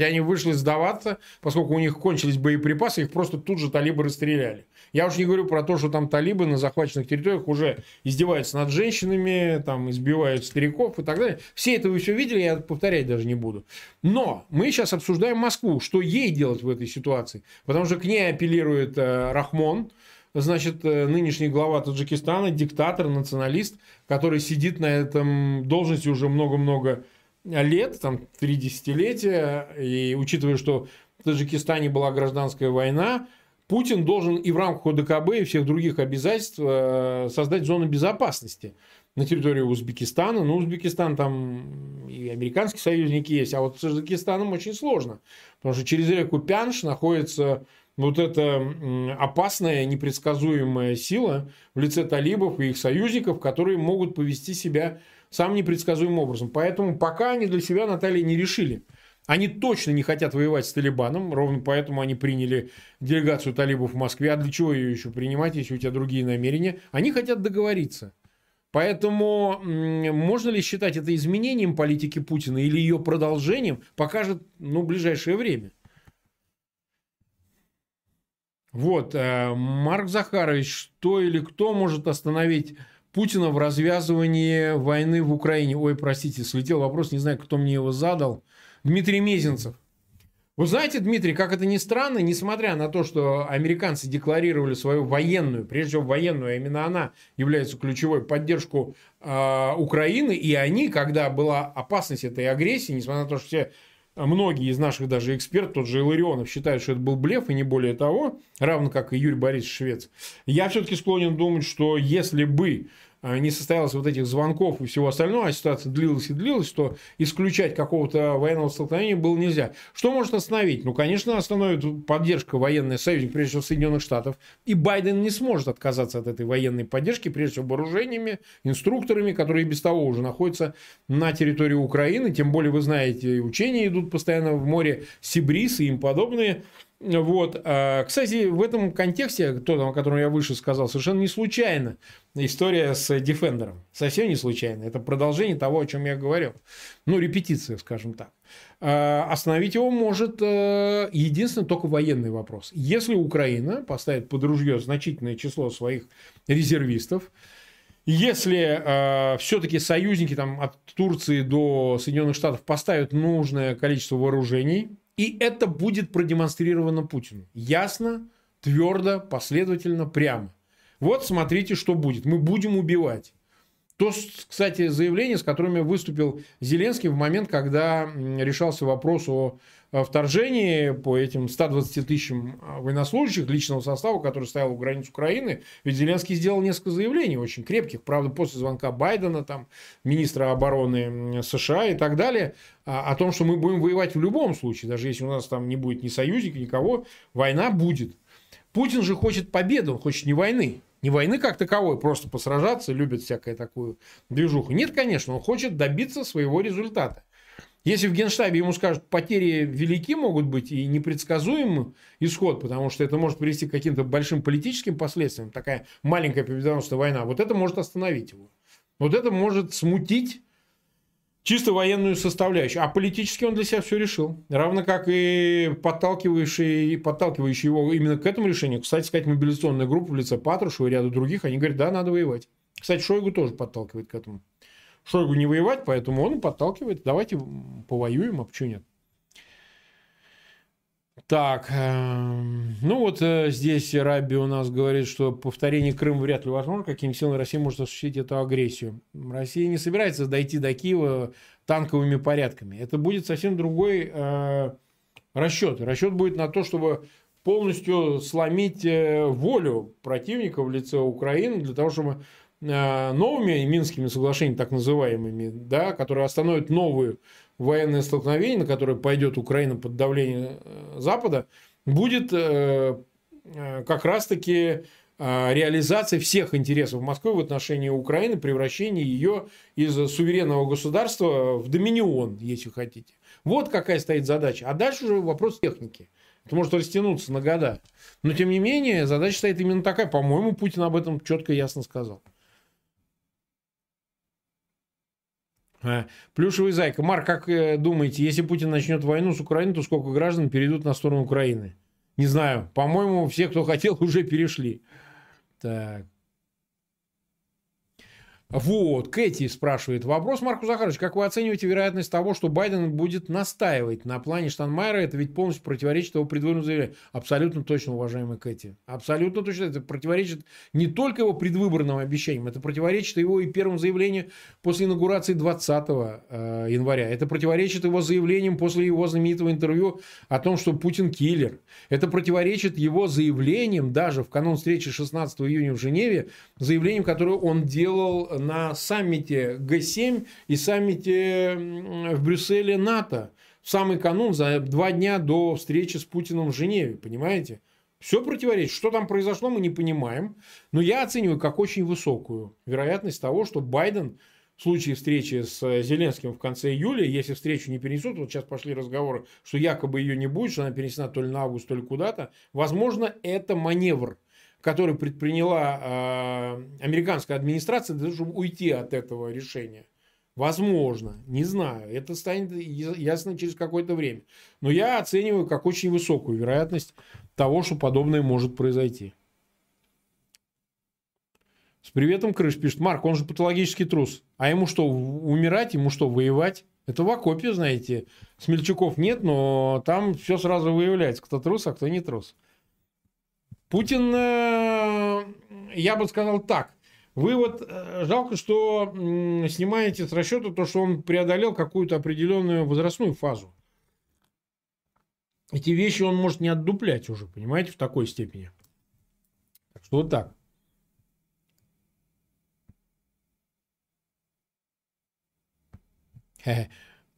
они вышли сдаваться, поскольку у них кончились боеприпасы, их просто тут же талибы расстреляли. Я уж не говорю про то, что там талибы на захваченных территориях уже издеваются над женщинами, там избивают стариков и так далее. Все это вы все видели, я повторять даже не буду. Но мы сейчас обсуждаем Москву, что ей делать в этой ситуации. Потому что к ней апеллирует э, Рахмон, значит, э, нынешний глава Таджикистана, диктатор, националист, который сидит на этом должности уже много-много лет, там три десятилетия, и учитывая, что в Таджикистане была гражданская война, Путин должен и в рамках ОДКБ, и всех других обязательств э, создать зону безопасности на территории Узбекистана. Ну, Узбекистан там и американские союзники есть, а вот с Таджикистаном очень сложно, потому что через реку Пянш находится вот эта опасная, непредсказуемая сила в лице талибов и их союзников, которые могут повести себя самым непредсказуемым образом. Поэтому пока они для себя Наталья не решили. Они точно не хотят воевать с Талибаном, ровно поэтому они приняли делегацию талибов в Москве. А для чего ее еще принимать, если у тебя другие намерения? Они хотят договориться. Поэтому можно ли считать это изменением политики Путина или ее продолжением, покажет ну, ближайшее время. Вот, э, Марк Захарович, что или кто может остановить Путина в развязывании войны в Украине. Ой, простите, слетел вопрос, не знаю, кто мне его задал. Дмитрий Мезенцев. Вы знаете, Дмитрий, как это ни странно, несмотря на то, что американцы декларировали свою военную, прежде всего военную, а именно она является ключевой поддержку э, Украины, и они, когда была опасность этой агрессии, несмотря на то, что все многие из наших даже экспертов, тот же Иларионов, считают, что это был блеф, и не более того, равно как и Юрий Борисович Швец, я все-таки склонен думать, что если бы а, не состоялось вот этих звонков и всего остального, а ситуация длилась и длилась, то исключать какого-то военного столкновения было нельзя. Что может остановить? Ну, конечно, остановит поддержка военная союзник, прежде всего Соединенных Штатов. И Байден не сможет отказаться от этой военной поддержки, прежде всего вооружениями, инструкторами, которые без того уже находятся на территории Украины. Тем более, вы знаете, учения идут постоянно в море Сибрис и им подобные. Вот. А, кстати, в этом контексте, тот, о котором я выше сказал, совершенно не случайно история с Defender. Совсем не случайно. Это продолжение того, о чем я говорил. Ну, репетиция, скажем так. А, остановить его может э, единственно только военный вопрос. Если Украина поставит под ружье значительное число своих резервистов, если э, все-таки союзники там, от Турции до Соединенных Штатов поставят нужное количество вооружений, и это будет продемонстрировано Путину. Ясно, твердо, последовательно, прямо. Вот смотрите, что будет. Мы будем убивать. То, кстати, заявление, с которыми выступил Зеленский в момент, когда решался вопрос о вторжении по этим 120 тысячам а, военнослужащих личного состава, который стоял у границ Украины. Ведь Зеленский сделал несколько заявлений очень крепких, правда, после звонка Байдена, там, министра обороны США и так далее, а, о том, что мы будем воевать в любом случае, даже если у нас там не будет ни союзника, никого, война будет. Путин же хочет победы, он хочет не войны. Не войны как таковой, просто посражаться, любит всякую такую движуху. Нет, конечно, он хочет добиться своего результата. Если в Генштабе ему скажут, потери велики могут быть и непредсказуемый исход, потому что это может привести к каким-то большим политическим последствиям, такая маленькая победоносная война, вот это может остановить его. Вот это может смутить чисто военную составляющую. А политически он для себя все решил. Равно как и подталкивающий, подталкивающий его именно к этому решению. Кстати сказать, мобилизационная группа в лице Патрушева и ряда других, они говорят, да, надо воевать. Кстати, Шойгу тоже подталкивает к этому. Шойгу не воевать, поэтому он подталкивает. Давайте повоюем, а почему нет? Так, эм, ну вот э, здесь Раби у нас говорит, что повторение Крыма вряд ли возможно. Каким силами Россия может осуществить эту агрессию? Россия не собирается дойти до Киева танковыми порядками. Это будет совсем другой э, расчет. Расчет будет на то, чтобы полностью сломить э, волю противника в лице Украины для того, чтобы э, новыми Минскими соглашениями, так называемыми, да, которые остановят новую военное столкновение, на которое пойдет Украина под давлением э, Запада, будет э, э, как раз-таки реализация всех интересов Москвы в отношении Украины, превращение ее из суверенного государства в доминион, если хотите. Вот какая стоит задача. А дальше уже вопрос техники. Это может растянуться на года. Но, тем не менее, задача стоит именно такая. По-моему, Путин об этом четко и ясно сказал. А, плюшевый зайка. Марк, как э, думаете, если Путин начнет войну с Украиной, то сколько граждан перейдут на сторону Украины? Не знаю. По-моему, все, кто хотел, <laughs> уже перешли. Так. Вот, Кэти спрашивает. Вопрос, Марку Захарович, как вы оцениваете вероятность того, что Байден будет настаивать на плане Штанмайера? Это ведь полностью противоречит его предвыборному заявлению. Абсолютно точно, уважаемый Кэти. Абсолютно точно. Это противоречит не только его предвыборным обещаниям, это противоречит его и первому заявлению после инаугурации 20 э, января. Это противоречит его заявлениям после его знаменитого интервью о том, что Путин киллер. Это противоречит его заявлениям даже в канун встречи 16 июня в Женеве, заявлениям, которые он делал на саммите Г7 и саммите в Брюсселе НАТО. В самый канун, за два дня до встречи с Путиным в Женеве, понимаете? Все противоречит. Что там произошло, мы не понимаем. Но я оцениваю как очень высокую вероятность того, что Байден в случае встречи с Зеленским в конце июля, если встречу не перенесут, вот сейчас пошли разговоры, что якобы ее не будет, что она перенесена то ли на август, то ли куда-то, возможно, это маневр который предприняла э, американская администрация для того, чтобы уйти от этого решения. Возможно, не знаю. Это станет ясно через какое-то время. Но я оцениваю как очень высокую вероятность того, что подобное может произойти. С приветом Крыш пишет. Марк, он же патологический трус. А ему что, умирать? Ему что, воевать? Это в окопе, знаете. Смельчаков нет, но там все сразу выявляется, кто трус, а кто не трус. Путин, э, я бы сказал так. Вы вот э, жалко, что снимаете с расчета то, что он преодолел какую-то определенную возрастную фазу. Эти вещи он может не отдуплять уже, понимаете, в такой степени. Так что вот так.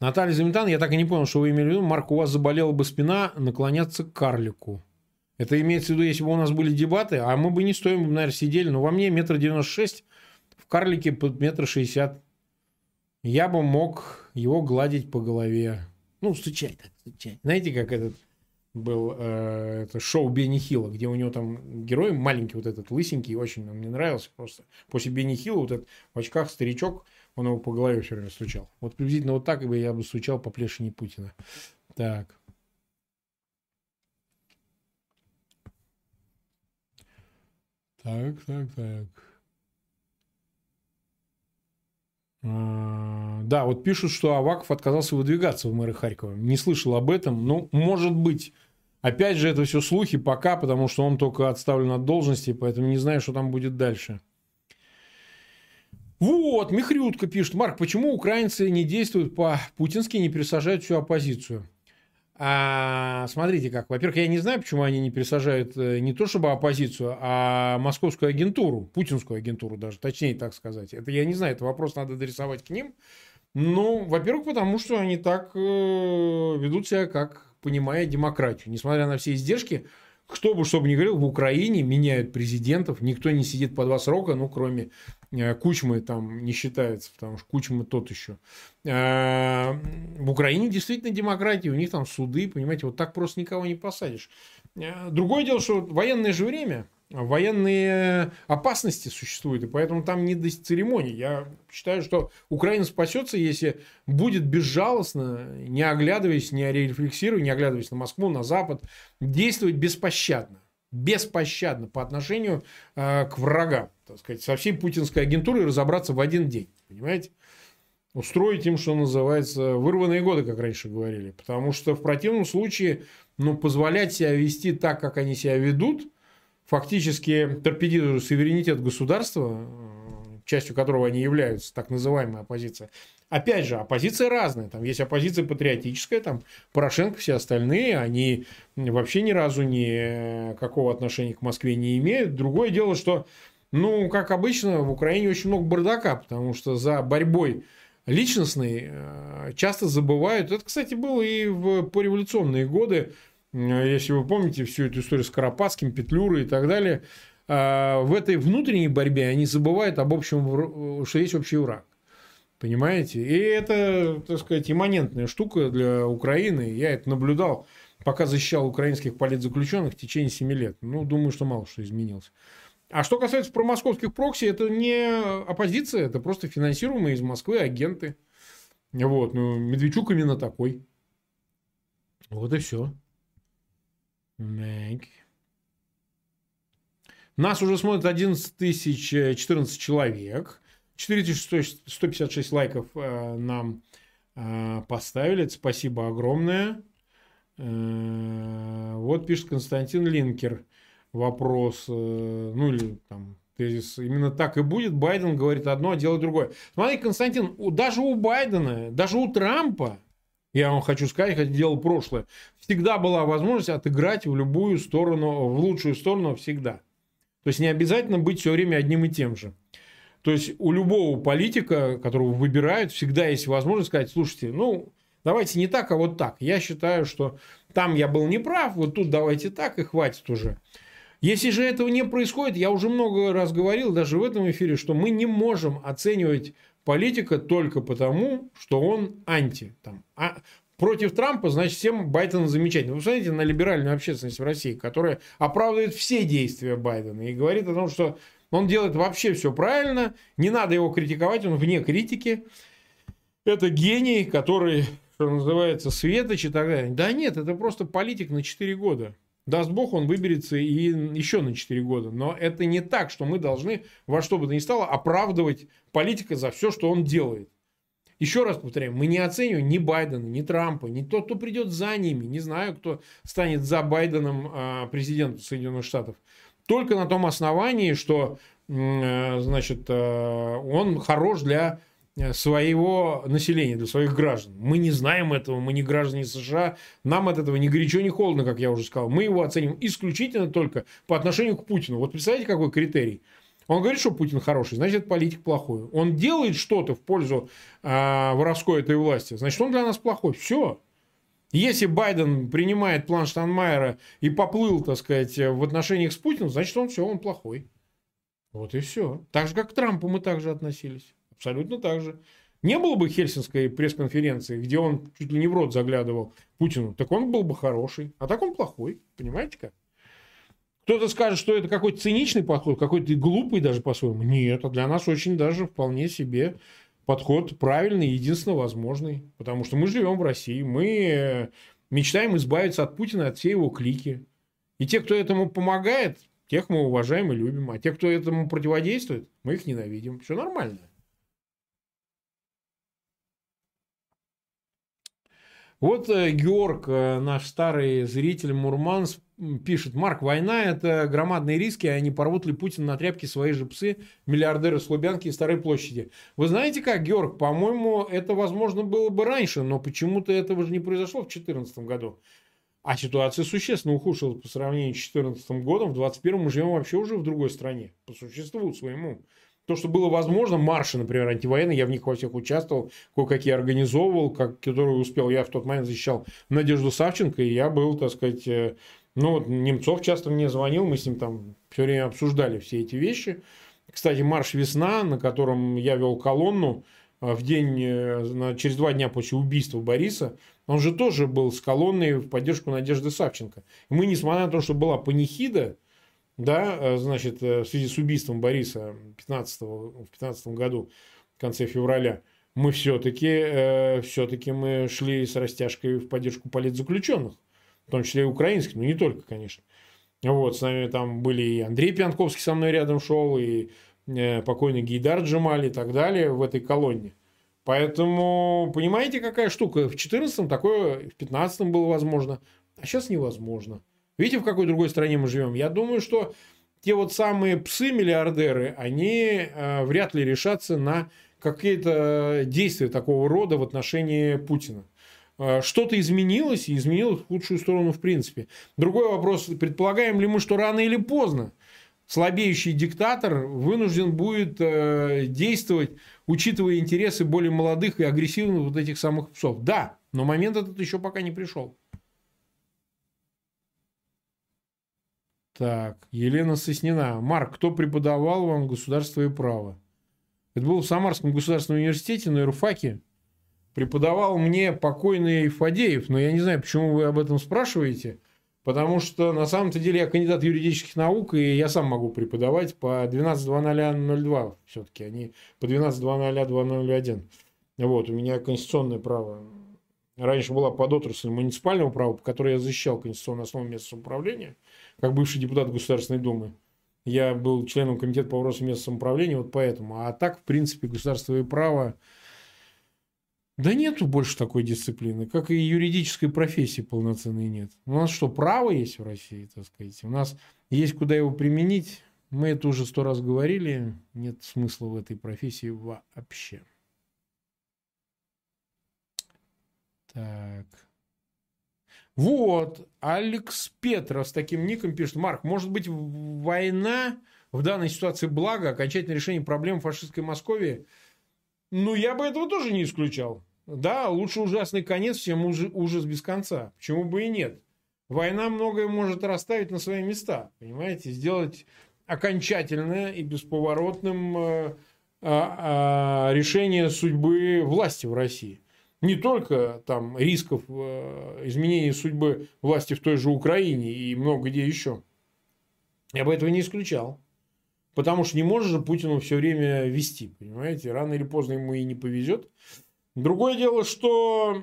Наталья Заметан, я так и не понял, что вы имели в виду. Марк, у вас заболела бы спина, наклоняться к карлику. Это имеется в виду, если бы у нас были дебаты, а мы бы не стоим, наверное, сидели. Но во мне метр девяносто шесть, в карлике под метр шестьдесят. Я бы мог его гладить по голове. Ну, стучать так, стучать. Знаете, как этот был э, это шоу Бенни Хилла, где у него там герой маленький, вот этот лысенький, очень он мне нравился просто. После Бенни Хилла вот этот в очках старичок, он его по голове все время стучал. Вот приблизительно вот так бы я бы стучал по плешине Путина. Так. Так, так, так. А, да, вот пишут, что Аваков отказался выдвигаться в мэры Харькова. Не слышал об этом. Ну, может быть. Опять же, это все слухи пока, потому что он только отставлен от должности, поэтому не знаю, что там будет дальше. Вот, Михрютка пишет. Марк, почему украинцы не действуют по-путински, не присажают всю оппозицию? А, смотрите как. Во-первых, я не знаю, почему они не присажают э, не то чтобы оппозицию, а московскую агентуру, путинскую агентуру даже, точнее так сказать. Это я не знаю, это вопрос надо дорисовать к ним. Ну, во-первых, потому что они так э, ведут себя, как понимая демократию. Несмотря на все издержки, кто бы что бы ни говорил, в Украине меняют президентов, никто не сидит по два срока, ну, кроме Кучмы там не считается, потому что Кучма тот еще. А, в Украине действительно демократия, у них там суды, понимаете, вот так просто никого не посадишь. А, другое дело, что военное же время – военные опасности существуют, и поэтому там не до церемоний. Я считаю, что Украина спасется, если будет безжалостно, не оглядываясь, не рефлексируя, не оглядываясь на Москву, на Запад, действовать беспощадно. Беспощадно по отношению э, к врагам, так сказать, со всей путинской агентурой разобраться в один день. Понимаете? Устроить им, что называется, вырванные годы, как раньше говорили. Потому что в противном случае, ну, позволять себя вести так, как они себя ведут – фактически торпедируют суверенитет государства, частью которого они являются, так называемая оппозиция. Опять же, оппозиция разная. Там есть оппозиция патриотическая, там Порошенко, все остальные, они вообще ни разу никакого отношения к Москве не имеют. Другое дело, что, ну, как обычно, в Украине очень много бардака, потому что за борьбой личностной э, часто забывают. Это, кстати, было и в пореволюционные годы Э, если вы помните всю эту историю с Карапатским, Петлюрой и так далее, в этой внутренней борьбе они забывают об общем, что есть общий враг. Понимаете? И это, так сказать, имманентная штука для Украины. Я это наблюдал, пока защищал украинских политзаключенных в течение 7 лет. Ну, думаю, что мало что изменилось. А что касается промосковских прокси, это не оппозиция, это просто финансируемые из Москвы агенты. Вот, ну, Медведчук именно такой. Вот и все. Так. Нас уже смотрит 11 тысяч 14 человек. 4156 лайков э, нам э, поставили. Это спасибо огромное. Э, вот пишет Константин Линкер. Вопрос, э, ну или там тезис. Именно так и будет. Байден говорит одно, а делает другое. Смотри, Константин, даже у Байдена, даже у Трампа я вам хочу сказать, хотя делал прошлое, всегда была возможность отыграть в любую сторону, в лучшую сторону всегда. То есть не обязательно быть все время одним и тем же. То есть у любого политика, которого выбирают, всегда есть возможность сказать, слушайте, ну, давайте не так, а вот так. Я считаю, что там я был неправ, вот тут давайте так и хватит уже. Если же этого не происходит, я уже много раз говорил, даже в этом эфире, что мы не можем оценивать политика только потому, что он анти. Там, а, против Трампа, значит, всем Байден замечательно. Вы посмотрите на либеральную общественность в России, которая оправдывает все действия Байдена и говорит о том, что он делает вообще все правильно, не надо его критиковать, он вне критики. Это гений, который, что называется, светоч и так далее. Да нет, это просто политик на 4 года. Даст Бог, он выберется и еще на 4 года. Но это не так, что мы должны во что бы то ни стало оправдывать политика за все, что он делает. Еще раз повторяю, мы не оцениваем ни Байдена, ни Трампа, ни тот, кто придет за ними. Не знаю, кто станет за Байденом а, президентом Соединенных Штатов. Только на том основании, что э, значит, э, он хорош для Э, своего населения, для своих граждан. Мы не знаем этого, мы не граждане США, нам от этого ни горячо, ни холодно, как я уже сказал. Мы его оценим исключительно только по отношению к Путину. Вот представляете, какой критерий? Он говорит, что Путин хороший, значит, политик плохой. Он делает что-то в пользу э, воровской этой власти, значит, он для нас плохой. Все. Если Байден принимает план Штанмайера и поплыл, так сказать, в отношениях с Путиным, значит, он все, он плохой. Вот и все. Так же, как к Трампу мы также относились. Абсолютно так же. Не было бы Хельсинской пресс-конференции, где он чуть ли не в рот заглядывал Путину, так он был бы хороший. А так он плохой. Понимаете как? Кто-то скажет, что это какой-то циничный подход, какой-то глупый даже по-своему. Нет, а для нас очень даже вполне себе подход правильный, единственно возможный. Потому что мы живем в России, мы э, мечтаем избавиться от Путина, от всей его клики. И те, кто этому помогает, тех мы уважаем и любим. А те, кто этому противодействует, мы их ненавидим. Все нормально. Вот э, Георг, э, наш старый зритель Мурманск, пишет, Марк, война – это громадные риски, а не порвут ли Путин на тряпки свои же псы, миллиардеры с Лубянки и Старой площади. Вы знаете как, Георг, по-моему, это возможно было бы раньше, но почему-то этого же не произошло в 2014 году. А ситуация существенно ухудшилась по сравнению с 2014 годом. В 2021 мы живем вообще уже в другой стране, по существу своему. То, что было возможно, марши, например, антивоенные, я в них во всех участвовал, кое-какие организовывал, как, которые успел. Я в тот момент защищал Надежду Савченко, и я был, так сказать, э, ну, Немцов часто мне звонил, мы с ним там все время обсуждали все эти вещи. Кстати, марш «Весна», на котором я вел колонну э, в день, э, через два дня после убийства Бориса, он же тоже был с колонной в поддержку Надежды Савченко. И мы, несмотря на то, что была панихида, да, э, значит, в связи с убийством Бориса 15 в 15 году, в конце февраля, мы все-таки все-таки мы шли с растяжкой в поддержку политзаключенных, в том числе и украинских, но не только, конечно. Вот, с нами там были и Андрей Пьянковский со мной рядом шел, и покойный Гейдар Джамали и так далее в этой колонне. Поэтому, понимаете, какая штука? В 14-м такое, в 15-м было возможно, а сейчас невозможно. Видите, в какой другой стране мы живем? Я думаю, что те вот самые псы-миллиардеры, они э, вряд ли решатся на какие-то действия такого рода в отношении Путина. Э, что-то изменилось, и изменилось в лучшую сторону в принципе. Другой вопрос, предполагаем ли мы, что рано или поздно слабеющий диктатор вынужден будет э, действовать, учитывая интересы более молодых и агрессивных вот этих самых псов. Да, но момент этот еще пока не пришел. Так, Елена Соснина. Марк, кто преподавал вам государство и право? Это был в Самарском государственном университете на юрфаке. Преподавал мне покойный Фадеев, но я не знаю, почему вы об этом спрашиваете. Потому что на самом-то деле я кандидат юридических наук, и я сам могу преподавать по 12.00.02 все-таки, а не по 12.00.201. Вот, у меня конституционное право. Раньше была подотрасль муниципального права, по которой я защищал конституционную основу местного самоуправления – как бывший депутат Государственной Думы. Я был членом комитета по вопросам местного самоуправления, вот поэтому. А так, в принципе, государство и право... Да нету больше такой дисциплины, как и юридической профессии полноценной нет. У нас что, право есть в России, так сказать? У нас есть куда его применить. Мы это уже сто раз говорили. Нет смысла в этой профессии вообще. Так. Вот, Алекс Петров с таким ником пишет, Марк, может быть, война в данной ситуации благо, окончательное решение проблем фашистской Московии? Ну, я бы этого тоже не исключал. Да, лучше ужасный конец, чем ужас без конца. Почему бы и нет? Война многое может расставить на свои места, понимаете? Сделать окончательное и бесповоротным э, а, а, решение судьбы власти в России не только там рисков э, изменения судьбы власти в той же Украине и много где еще. Я бы этого не исключал. Потому что не может же Путину все время вести, понимаете? Рано или поздно ему и не повезет. Другое дело, что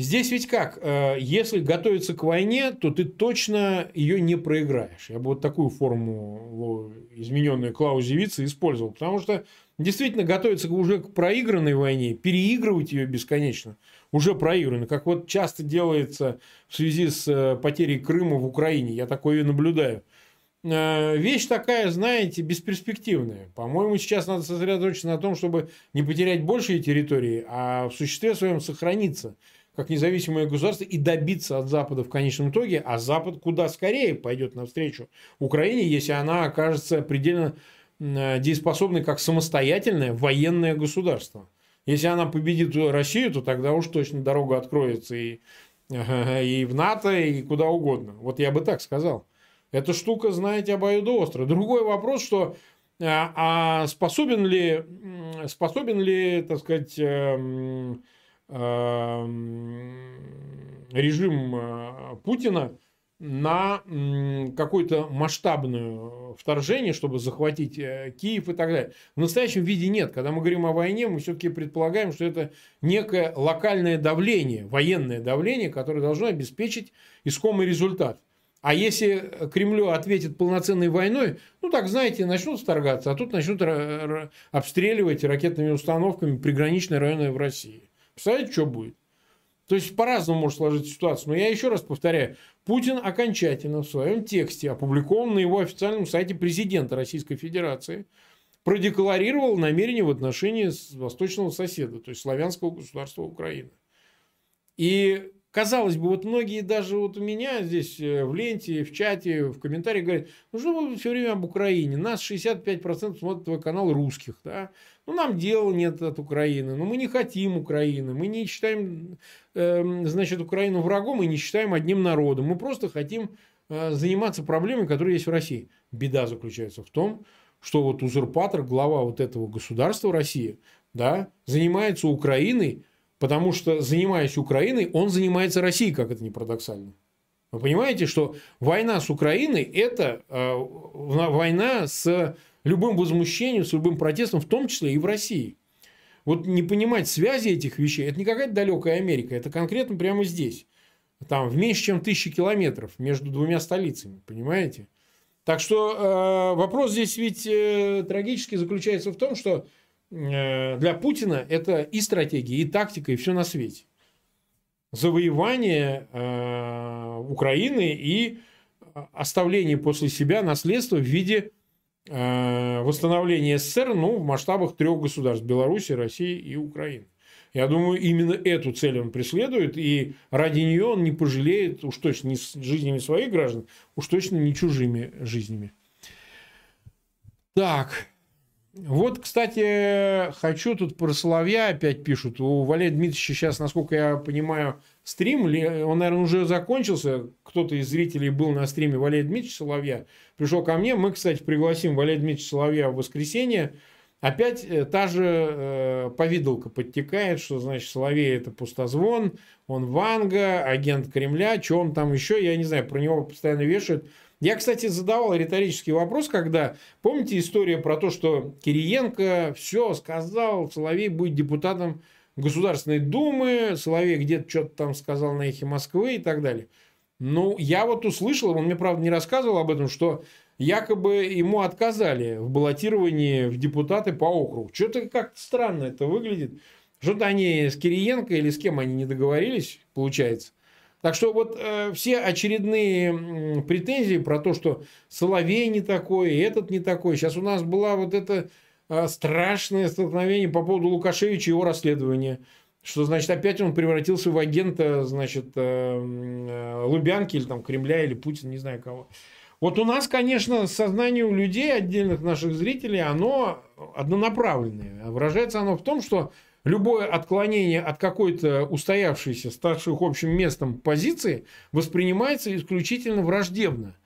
Здесь ведь как? Э, если готовиться к войне, то ты точно ее не проиграешь. Я бы вот такую форму измененную Клаузевица использовал. Потому что действительно готовиться уже к проигранной войне, переигрывать ее бесконечно, уже проиграно. Как вот часто делается в связи с э, потерей Крыма в Украине. Я такое наблюдаю. Э, вещь такая, знаете, бесперспективная. По-моему, сейчас надо сосредоточиться на том, чтобы не потерять большие территории, а в существе своем сохраниться как независимое государство и добиться от Запада в конечном итоге, а Запад куда скорее пойдет навстречу Украине, если она окажется предельно э, дееспособной как самостоятельное военное государство. Если она победит Россию, то тогда уж точно дорога откроется и, <laughs> и в НАТО, и куда угодно. Вот я бы так сказал. Эта штука, знаете, обоюдоострая. Другой вопрос, что а, а способен ли, способен ли, так сказать, эм, эм, режим э, Путина на какое-то масштабное вторжение, чтобы захватить э, Киев и так далее. В настоящем виде нет. Когда мы говорим о войне, мы все-таки предполагаем, что это некое локальное давление, военное давление, которое должно обеспечить искомый результат. А если Кремлю ответит полноценной войной, ну так, знаете, начнут вторгаться, а тут начнут обстреливать ракетными установками приграничные районы в России. Представляете, что будет? То есть по-разному может сложиться ситуация. Но я еще раз повторяю, Путин окончательно в своем тексте, опубликованном на его официальном сайте президента Российской Федерации, продекларировал намерение в отношении восточного соседа, то есть славянского государства Украины. И Казалось бы, вот многие даже вот у меня здесь э, в ленте, в чате, в комментариях говорят, ну что вы все время об Украине? Нас 65% смотрит твой канал русских, да? Ну, нам дела нет от Украины, но мы не хотим Украины, мы не считаем, э, значит, Украину врагом и не считаем одним народом. Мы просто хотим э, заниматься проблемами, которые есть в России. Беда заключается в том, что вот узурпатор, глава вот этого государства России, да, занимается Украиной, Потому что, занимаясь Украиной, он занимается Россией, как это не парадоксально. Вы понимаете, что война с Украиной – это э, война с любым возмущением, с любым протестом, в том числе и в России. Вот не понимать связи этих вещей – это не какая-то далекая Америка, это конкретно прямо здесь. Там в меньше, чем тысячи километров между двумя столицами, понимаете? Так что э, вопрос здесь ведь э, трагически заключается в том, что для Путина это и стратегия, и тактика, и все на свете. Завоевание э, Украины и оставление после себя наследства в виде э, восстановления СССР ну, в масштабах трех государств – Беларуси, России и Украины. Я думаю, именно эту цель он преследует, и ради нее он не пожалеет уж точно не с жизнями своих граждан, уж точно не чужими жизнями. Так, вот, кстати, хочу тут про Соловья опять пишут. У Валерия Дмитриевича сейчас, насколько я понимаю, стрим, он, наверное, уже закончился. Кто-то из зрителей был на стриме Валерия Дмитриевича Соловья. Пришел ко мне. Мы, кстати, пригласим Валерия Дмитриевича Соловья в воскресенье. Опять э, та же э, повидалка подтекает, что, значит, Соловей – это пустозвон, он Ванга, агент Кремля, что он там еще, я не знаю, про него постоянно вешают. Я, кстати, задавал риторический вопрос, когда, помните история про то, что Кириенко все сказал, Соловей будет депутатом Государственной Думы, Соловей где-то что-то там сказал на эхе Москвы и так далее. Ну, я вот услышал, он мне, правда, не рассказывал об этом, что якобы ему отказали в баллотировании в депутаты по округу. Что-то как-то странно это выглядит. Что-то они с Кириенко или с кем они не договорились, получается. Так что вот э, все очередные претензии про то, что Соловей не такой, этот не такой. Сейчас у нас была вот это э, страшное столкновение по поводу Лукашевича и его расследования. Что значит, опять он превратился в агента, значит, э, э, Лубянки или там Кремля или Путина, не знаю кого. Вот у нас, конечно, сознание у людей, отдельных наших зрителей, оно однонаправленное. Выражается оно в том, что любое отклонение от какой-то устоявшейся, ставших общим местом позиции воспринимается исключительно враждебно.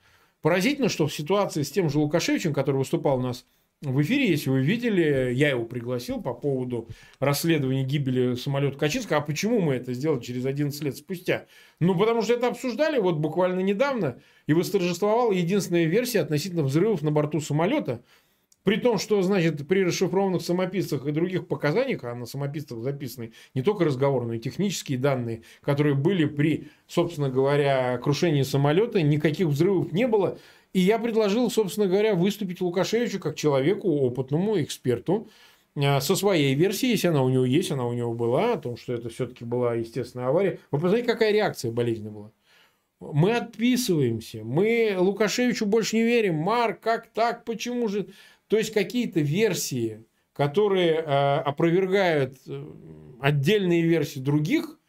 Поразительно, что в ситуации с тем же Лукашевичем, который выступал у нас в эфире, если вы видели, я его пригласил по поводу расследования гибели самолета Качинска. А почему мы это сделали через 11 лет спустя? Ну, потому что это обсуждали вот буквально недавно, и восторжествовала единственная версия относительно взрывов на борту самолета – При том, что, значит, при расшифрованных самописцах и других показаниях, а на самописцах записаны не только разговоры, но и технические данные, которые были при, собственно говоря, крушении самолета, никаких взрывов не было. И я предложил, собственно говоря, выступить Лукашевичу как человеку, опытному эксперту, а, со своей версией, если она у него есть, она у него была, о том, что это все-таки была естественная авария. Вы посмотрите, какая реакция болезни была. Мы отписываемся, мы Лукашевичу больше не верим. Марк, как так, почему же? То есть какие-то версии, которые э, опровергают э, отдельные версии других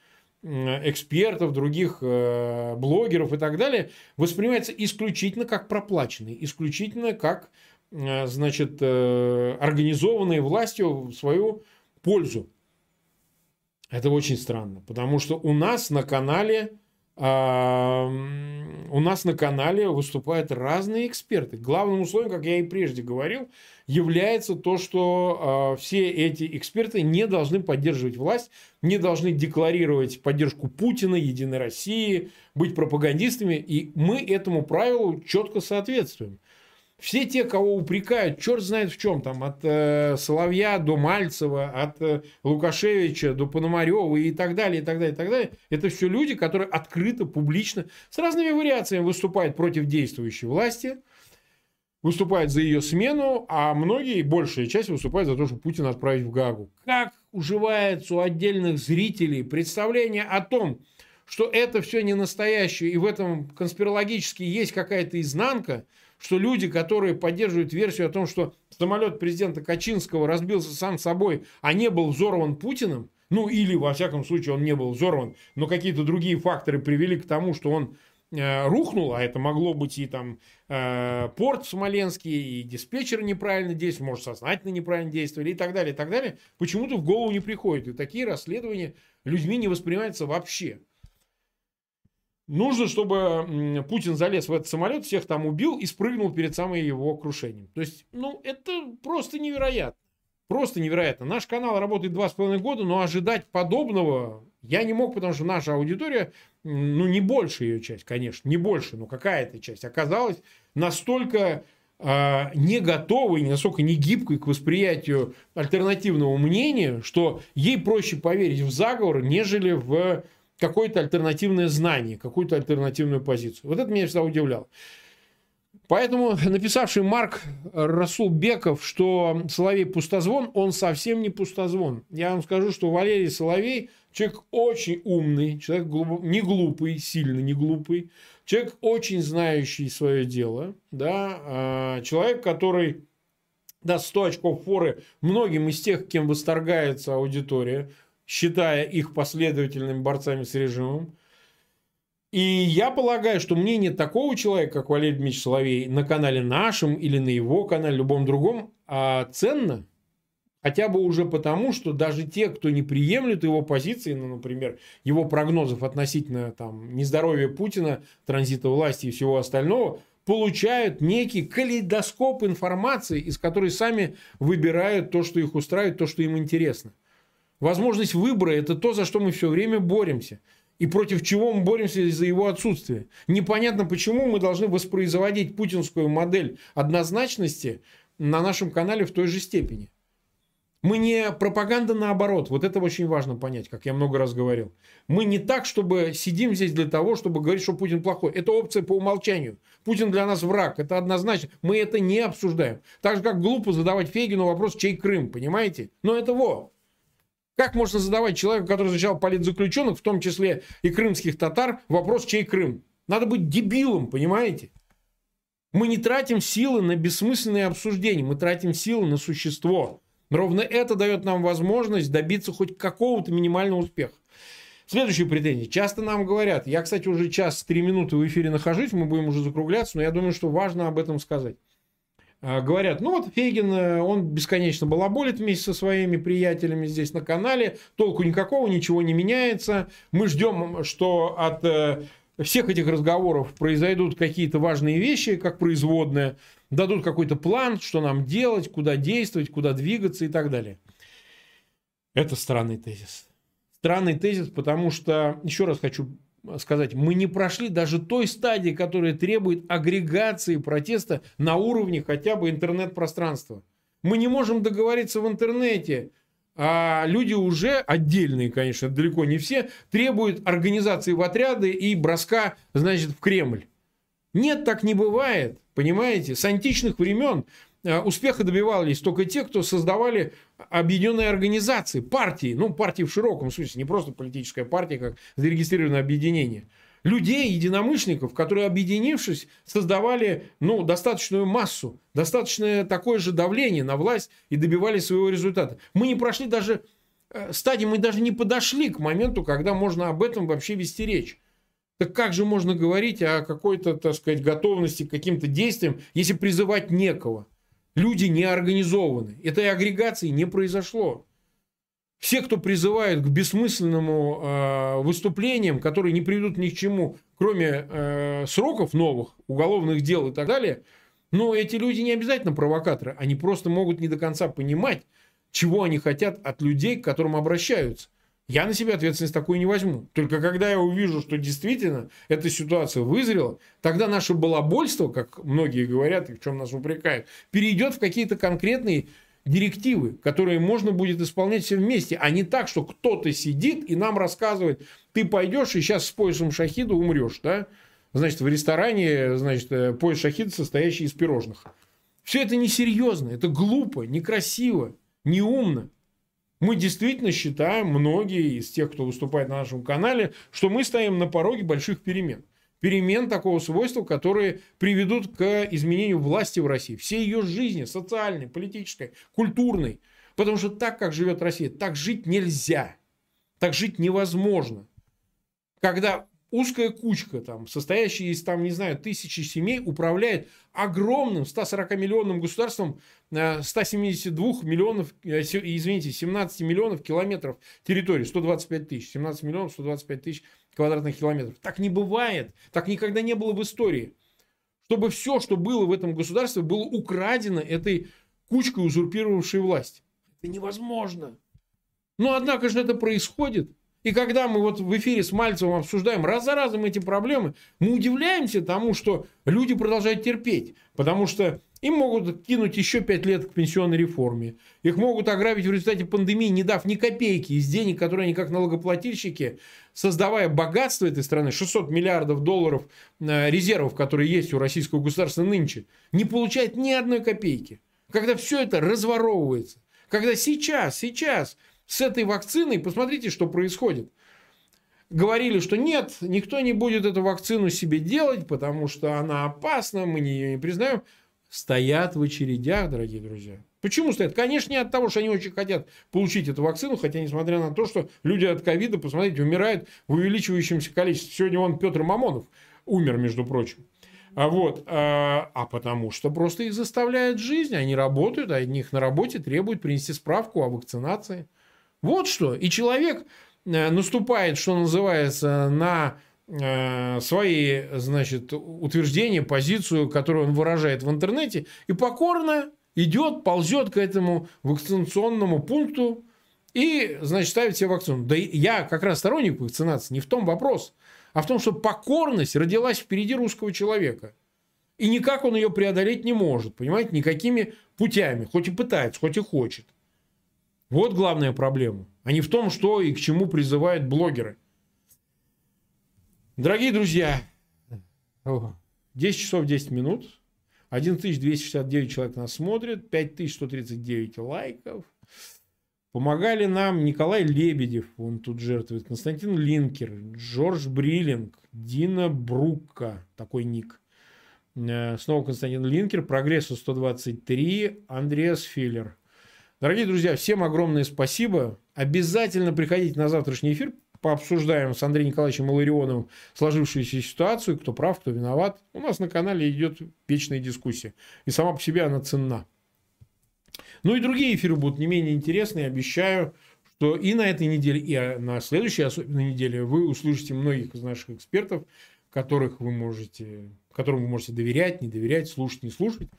экспертов, других э, блогеров и так далее, воспринимаются исключительно как проплаченные, исключительно как значит, организованные властью в свою пользу. Это очень странно, потому что у нас на канале у нас на канале выступают разные эксперты. Главным условием, как я и прежде говорил, является то, что э, все эти эксперты не должны поддерживать власть, не должны декларировать поддержку Путина, Единой России, быть пропагандистами. И мы этому правилу четко соответствуем. Все те, кого упрекают, черт знает в чем, там, от э, Соловья до Мальцева, от э, Лукашевича до Пономарева и так далее, и так далее, и так далее, это все люди, которые открыто, публично, с разными вариациями выступают против действующей власти, выступают за ее смену, а многие, большая часть, выступают за то, что Путина отправить в Гагу. Как уживается у отдельных зрителей представление о том, что это все не настоящее, и в этом конспирологически есть какая-то изнанка – что люди, которые поддерживают версию о том, что самолет президента Качинского разбился сам собой, а не был взорван Путиным, ну или, во всяком случае, он не был взорван, но какие-то другие факторы привели к тому, что он э, рухнул, а это могло быть и там э, порт Смоленский, и диспетчер неправильно действовал, может, сознательно неправильно действовали и так далее, и так далее, почему-то в голову не приходит. И такие расследования людьми не воспринимаются вообще. Нужно, чтобы Путин залез в этот самолет, всех там убил и спрыгнул перед самым его крушением. То есть, ну, это просто невероятно. Просто невероятно. Наш канал работает два с половиной года, но ожидать подобного я не мог, потому что наша аудитория, ну, не больше ее часть, конечно, не больше, но какая-то часть оказалась настолько э, не готовой, настолько не гибкой к восприятию альтернативного мнения, что ей проще поверить в заговор, нежели в какое-то альтернативное знание, какую-то альтернативную позицию. Вот это меня всегда удивляло. Поэтому <laughs> написавший Марк Расул Беков, что Соловей пустозвон, он совсем не пустозвон. Я вам скажу, что Валерий Соловей человек очень умный, человек глуп... не глупый, сильно не глупый, человек очень знающий свое дело, да, а, человек, который даст 100 очков форы многим из тех, кем восторгается аудитория, считая их последовательными борцами с режимом. И я полагаю, что мнение такого человека, как Валерий Дмитриевич Соловей, на канале нашем или на его канале, любом другом, а, ценно. Хотя бы уже потому, что даже те, кто не приемлет его позиции, ну, например, его прогнозов относительно там, нездоровья Путина, транзита власти и всего остального, получают некий калейдоскоп информации, из которой сами выбирают то, что их устраивает, то, что им интересно. Возможность выбора – это то, за что мы все время боремся. И против чего мы боремся из-за его отсутствия. Непонятно, почему мы должны воспроизводить путинскую модель однозначности на нашем канале в той же степени. Мы не пропаганда наоборот. Вот это очень важно понять, как я много раз говорил. Мы не так, чтобы сидим здесь для того, чтобы говорить, что Путин плохой. Это опция по умолчанию. Путин для нас враг. Это однозначно. Мы это не обсуждаем. Так же, как глупо задавать Фегину вопрос, чей Крым. Понимаете? Но это вот. Как можно задавать человеку, который изучал политзаключенных, в том числе и крымских татар, вопрос, чей Крым? Надо быть дебилом, понимаете? Мы не тратим силы на бессмысленные обсуждения, мы тратим силы на существо. Ровно это дает нам возможность добиться хоть какого-то минимального успеха. Следующие претензии. Часто нам говорят, я, кстати, уже час три минуты в эфире нахожусь, мы будем уже закругляться, но я думаю, что важно об этом сказать. А, говорят, ну вот Фейгин, э, он бесконечно балаболит вместе со своими приятелями здесь на канале, толку никакого, ничего не меняется. Мы ждем, что от э, всех этих разговоров произойдут какие-то важные вещи, как производные, дадут какой-то план, что нам делать, куда действовать, куда двигаться и так далее. Это странный тезис. Странный тезис, потому что, еще раз хочу сказать, мы не прошли даже той стадии, которая требует агрегации протеста на уровне хотя бы интернет-пространства. Мы не можем договориться в интернете, а люди уже отдельные, конечно, далеко не все, требуют организации в отряды и броска, значит, в Кремль. Нет, так не бывает, понимаете? С античных времен успеха добивались только те, кто создавали объединенные организации, партии, ну, партии в широком смысле, не просто политическая партия, как зарегистрированное объединение. Людей, единомышленников, которые, объединившись, создавали ну, достаточную массу, достаточное такое же давление на власть и добивались своего результата. Мы не прошли даже э, стадии, мы даже не подошли к моменту, когда можно об этом вообще вести речь. Так как же можно говорить о какой-то, так сказать, готовности к каким-то действиям, если призывать некого? Люди не организованы. Этой агрегации не произошло. Все, кто призывают к бессмысленному э, выступлениям, которые не приведут ни к чему, кроме э, сроков новых, уголовных дел и так далее, но эти люди не обязательно провокаторы. Они просто могут не до конца понимать, чего они хотят от людей, к которым обращаются. Я на себя ответственность такую не возьму. Только когда я увижу, что действительно эта ситуация вызрела, тогда наше балабольство, как многие говорят и в чем нас упрекают, перейдет в какие-то конкретные директивы, которые можно будет исполнять все вместе, а не так, что кто-то сидит и нам рассказывает, ты пойдешь и сейчас с поясом шахида умрешь, да? Значит, в ресторане, значит, э, пояс шахида, состоящий из пирожных. Все это несерьезно, это глупо, некрасиво, неумно. Мы действительно считаем, многие из тех, кто выступает на нашем канале, что мы стоим на пороге больших перемен. Перемен такого свойства, которые приведут к изменению власти в России. Всей ее жизни, социальной, политической, культурной. Потому что так, как живет Россия, так жить нельзя. Так жить невозможно. Когда узкая кучка, там, состоящая из, там, не знаю, тысячи семей, управляет огромным 140-миллионным государством 172 э, миллионов, э, извините, 17 миллионов километров территории, 125 тысяч, 17 миллионов 125 тысяч квадратных километров. Так не бывает, так никогда не было в истории. Чтобы все, что было в этом государстве, было украдено этой кучкой, узурпировавшей власть. Это невозможно. Но, однако же, это происходит. И когда мы вот в эфире с Мальцевым обсуждаем раз за разом эти проблемы, мы удивляемся тому, что люди продолжают терпеть. Потому что им могут кинуть еще пять лет к пенсионной реформе. Их могут ограбить в результате пандемии, не дав ни копейки из денег, которые они как налогоплательщики, создавая богатство этой страны, 600 миллиардов долларов э, резервов, которые есть у российского государства нынче, не получают ни одной копейки. Когда все это разворовывается. Когда сейчас, сейчас с этой вакциной, посмотрите, что происходит. Говорили, что нет, никто не будет эту вакцину себе делать, потому что она опасна, мы ее не признаем. Стоят в очередях, дорогие друзья. Почему стоят? Конечно, не от того, что они очень хотят получить эту вакцину, хотя, несмотря на то, что люди от ковида, посмотрите, умирают в увеличивающемся количестве. Сегодня он Петр Мамонов умер, между прочим. А вот, а, а потому что просто их заставляет жизнь, они работают, а от них на работе требуют принести справку о вакцинации. Вот что. И человек э, наступает, что называется, на э, свои, значит, утверждения, позицию, которую он выражает в интернете, и покорно идет, ползет к этому вакцинационному пункту и, значит, ставит себе вакцину. Да я как раз сторонник вакцинации, не в том вопрос, а в том, что покорность родилась впереди русского человека. И никак он ее преодолеть не может, понимаете, никакими путями, хоть и пытается, хоть и хочет. Вот главная проблема, а не в том, что и к чему призывают блогеры. Дорогие друзья, 10 часов 10 минут, 1269 человек нас смотрит, 5139 лайков. Помогали нам Николай Лебедев, он тут жертвует, Константин Линкер, Джордж Бриллинг, Дина Брукка, такой ник. Э, снова Константин Линкер, Прогрессу 123, Андреас Филлер – Дорогие друзья, всем огромное спасибо. Обязательно приходите на завтрашний эфир. Пообсуждаем с Андреем Николаевичем Маларионовым сложившуюся ситуацию, кто прав, кто виноват. У нас на канале идет вечная дискуссия. И сама по себе она ценна. Ну и другие эфиры будут не менее интересные. Обещаю, что и на этой неделе, и на следующей особенно неделе вы услышите многих из наших экспертов, которых вы можете, которым вы можете доверять, не доверять, слушать, не слушать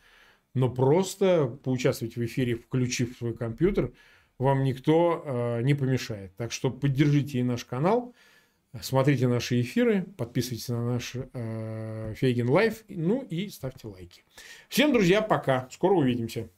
но просто поучаствовать в эфире, включив свой компьютер, вам никто э, не помешает. Так что поддержите и наш канал. Смотрите наши эфиры, подписывайтесь на наш э, Фейгин Live, ну и ставьте лайки. Всем, друзья, пока. Скоро увидимся.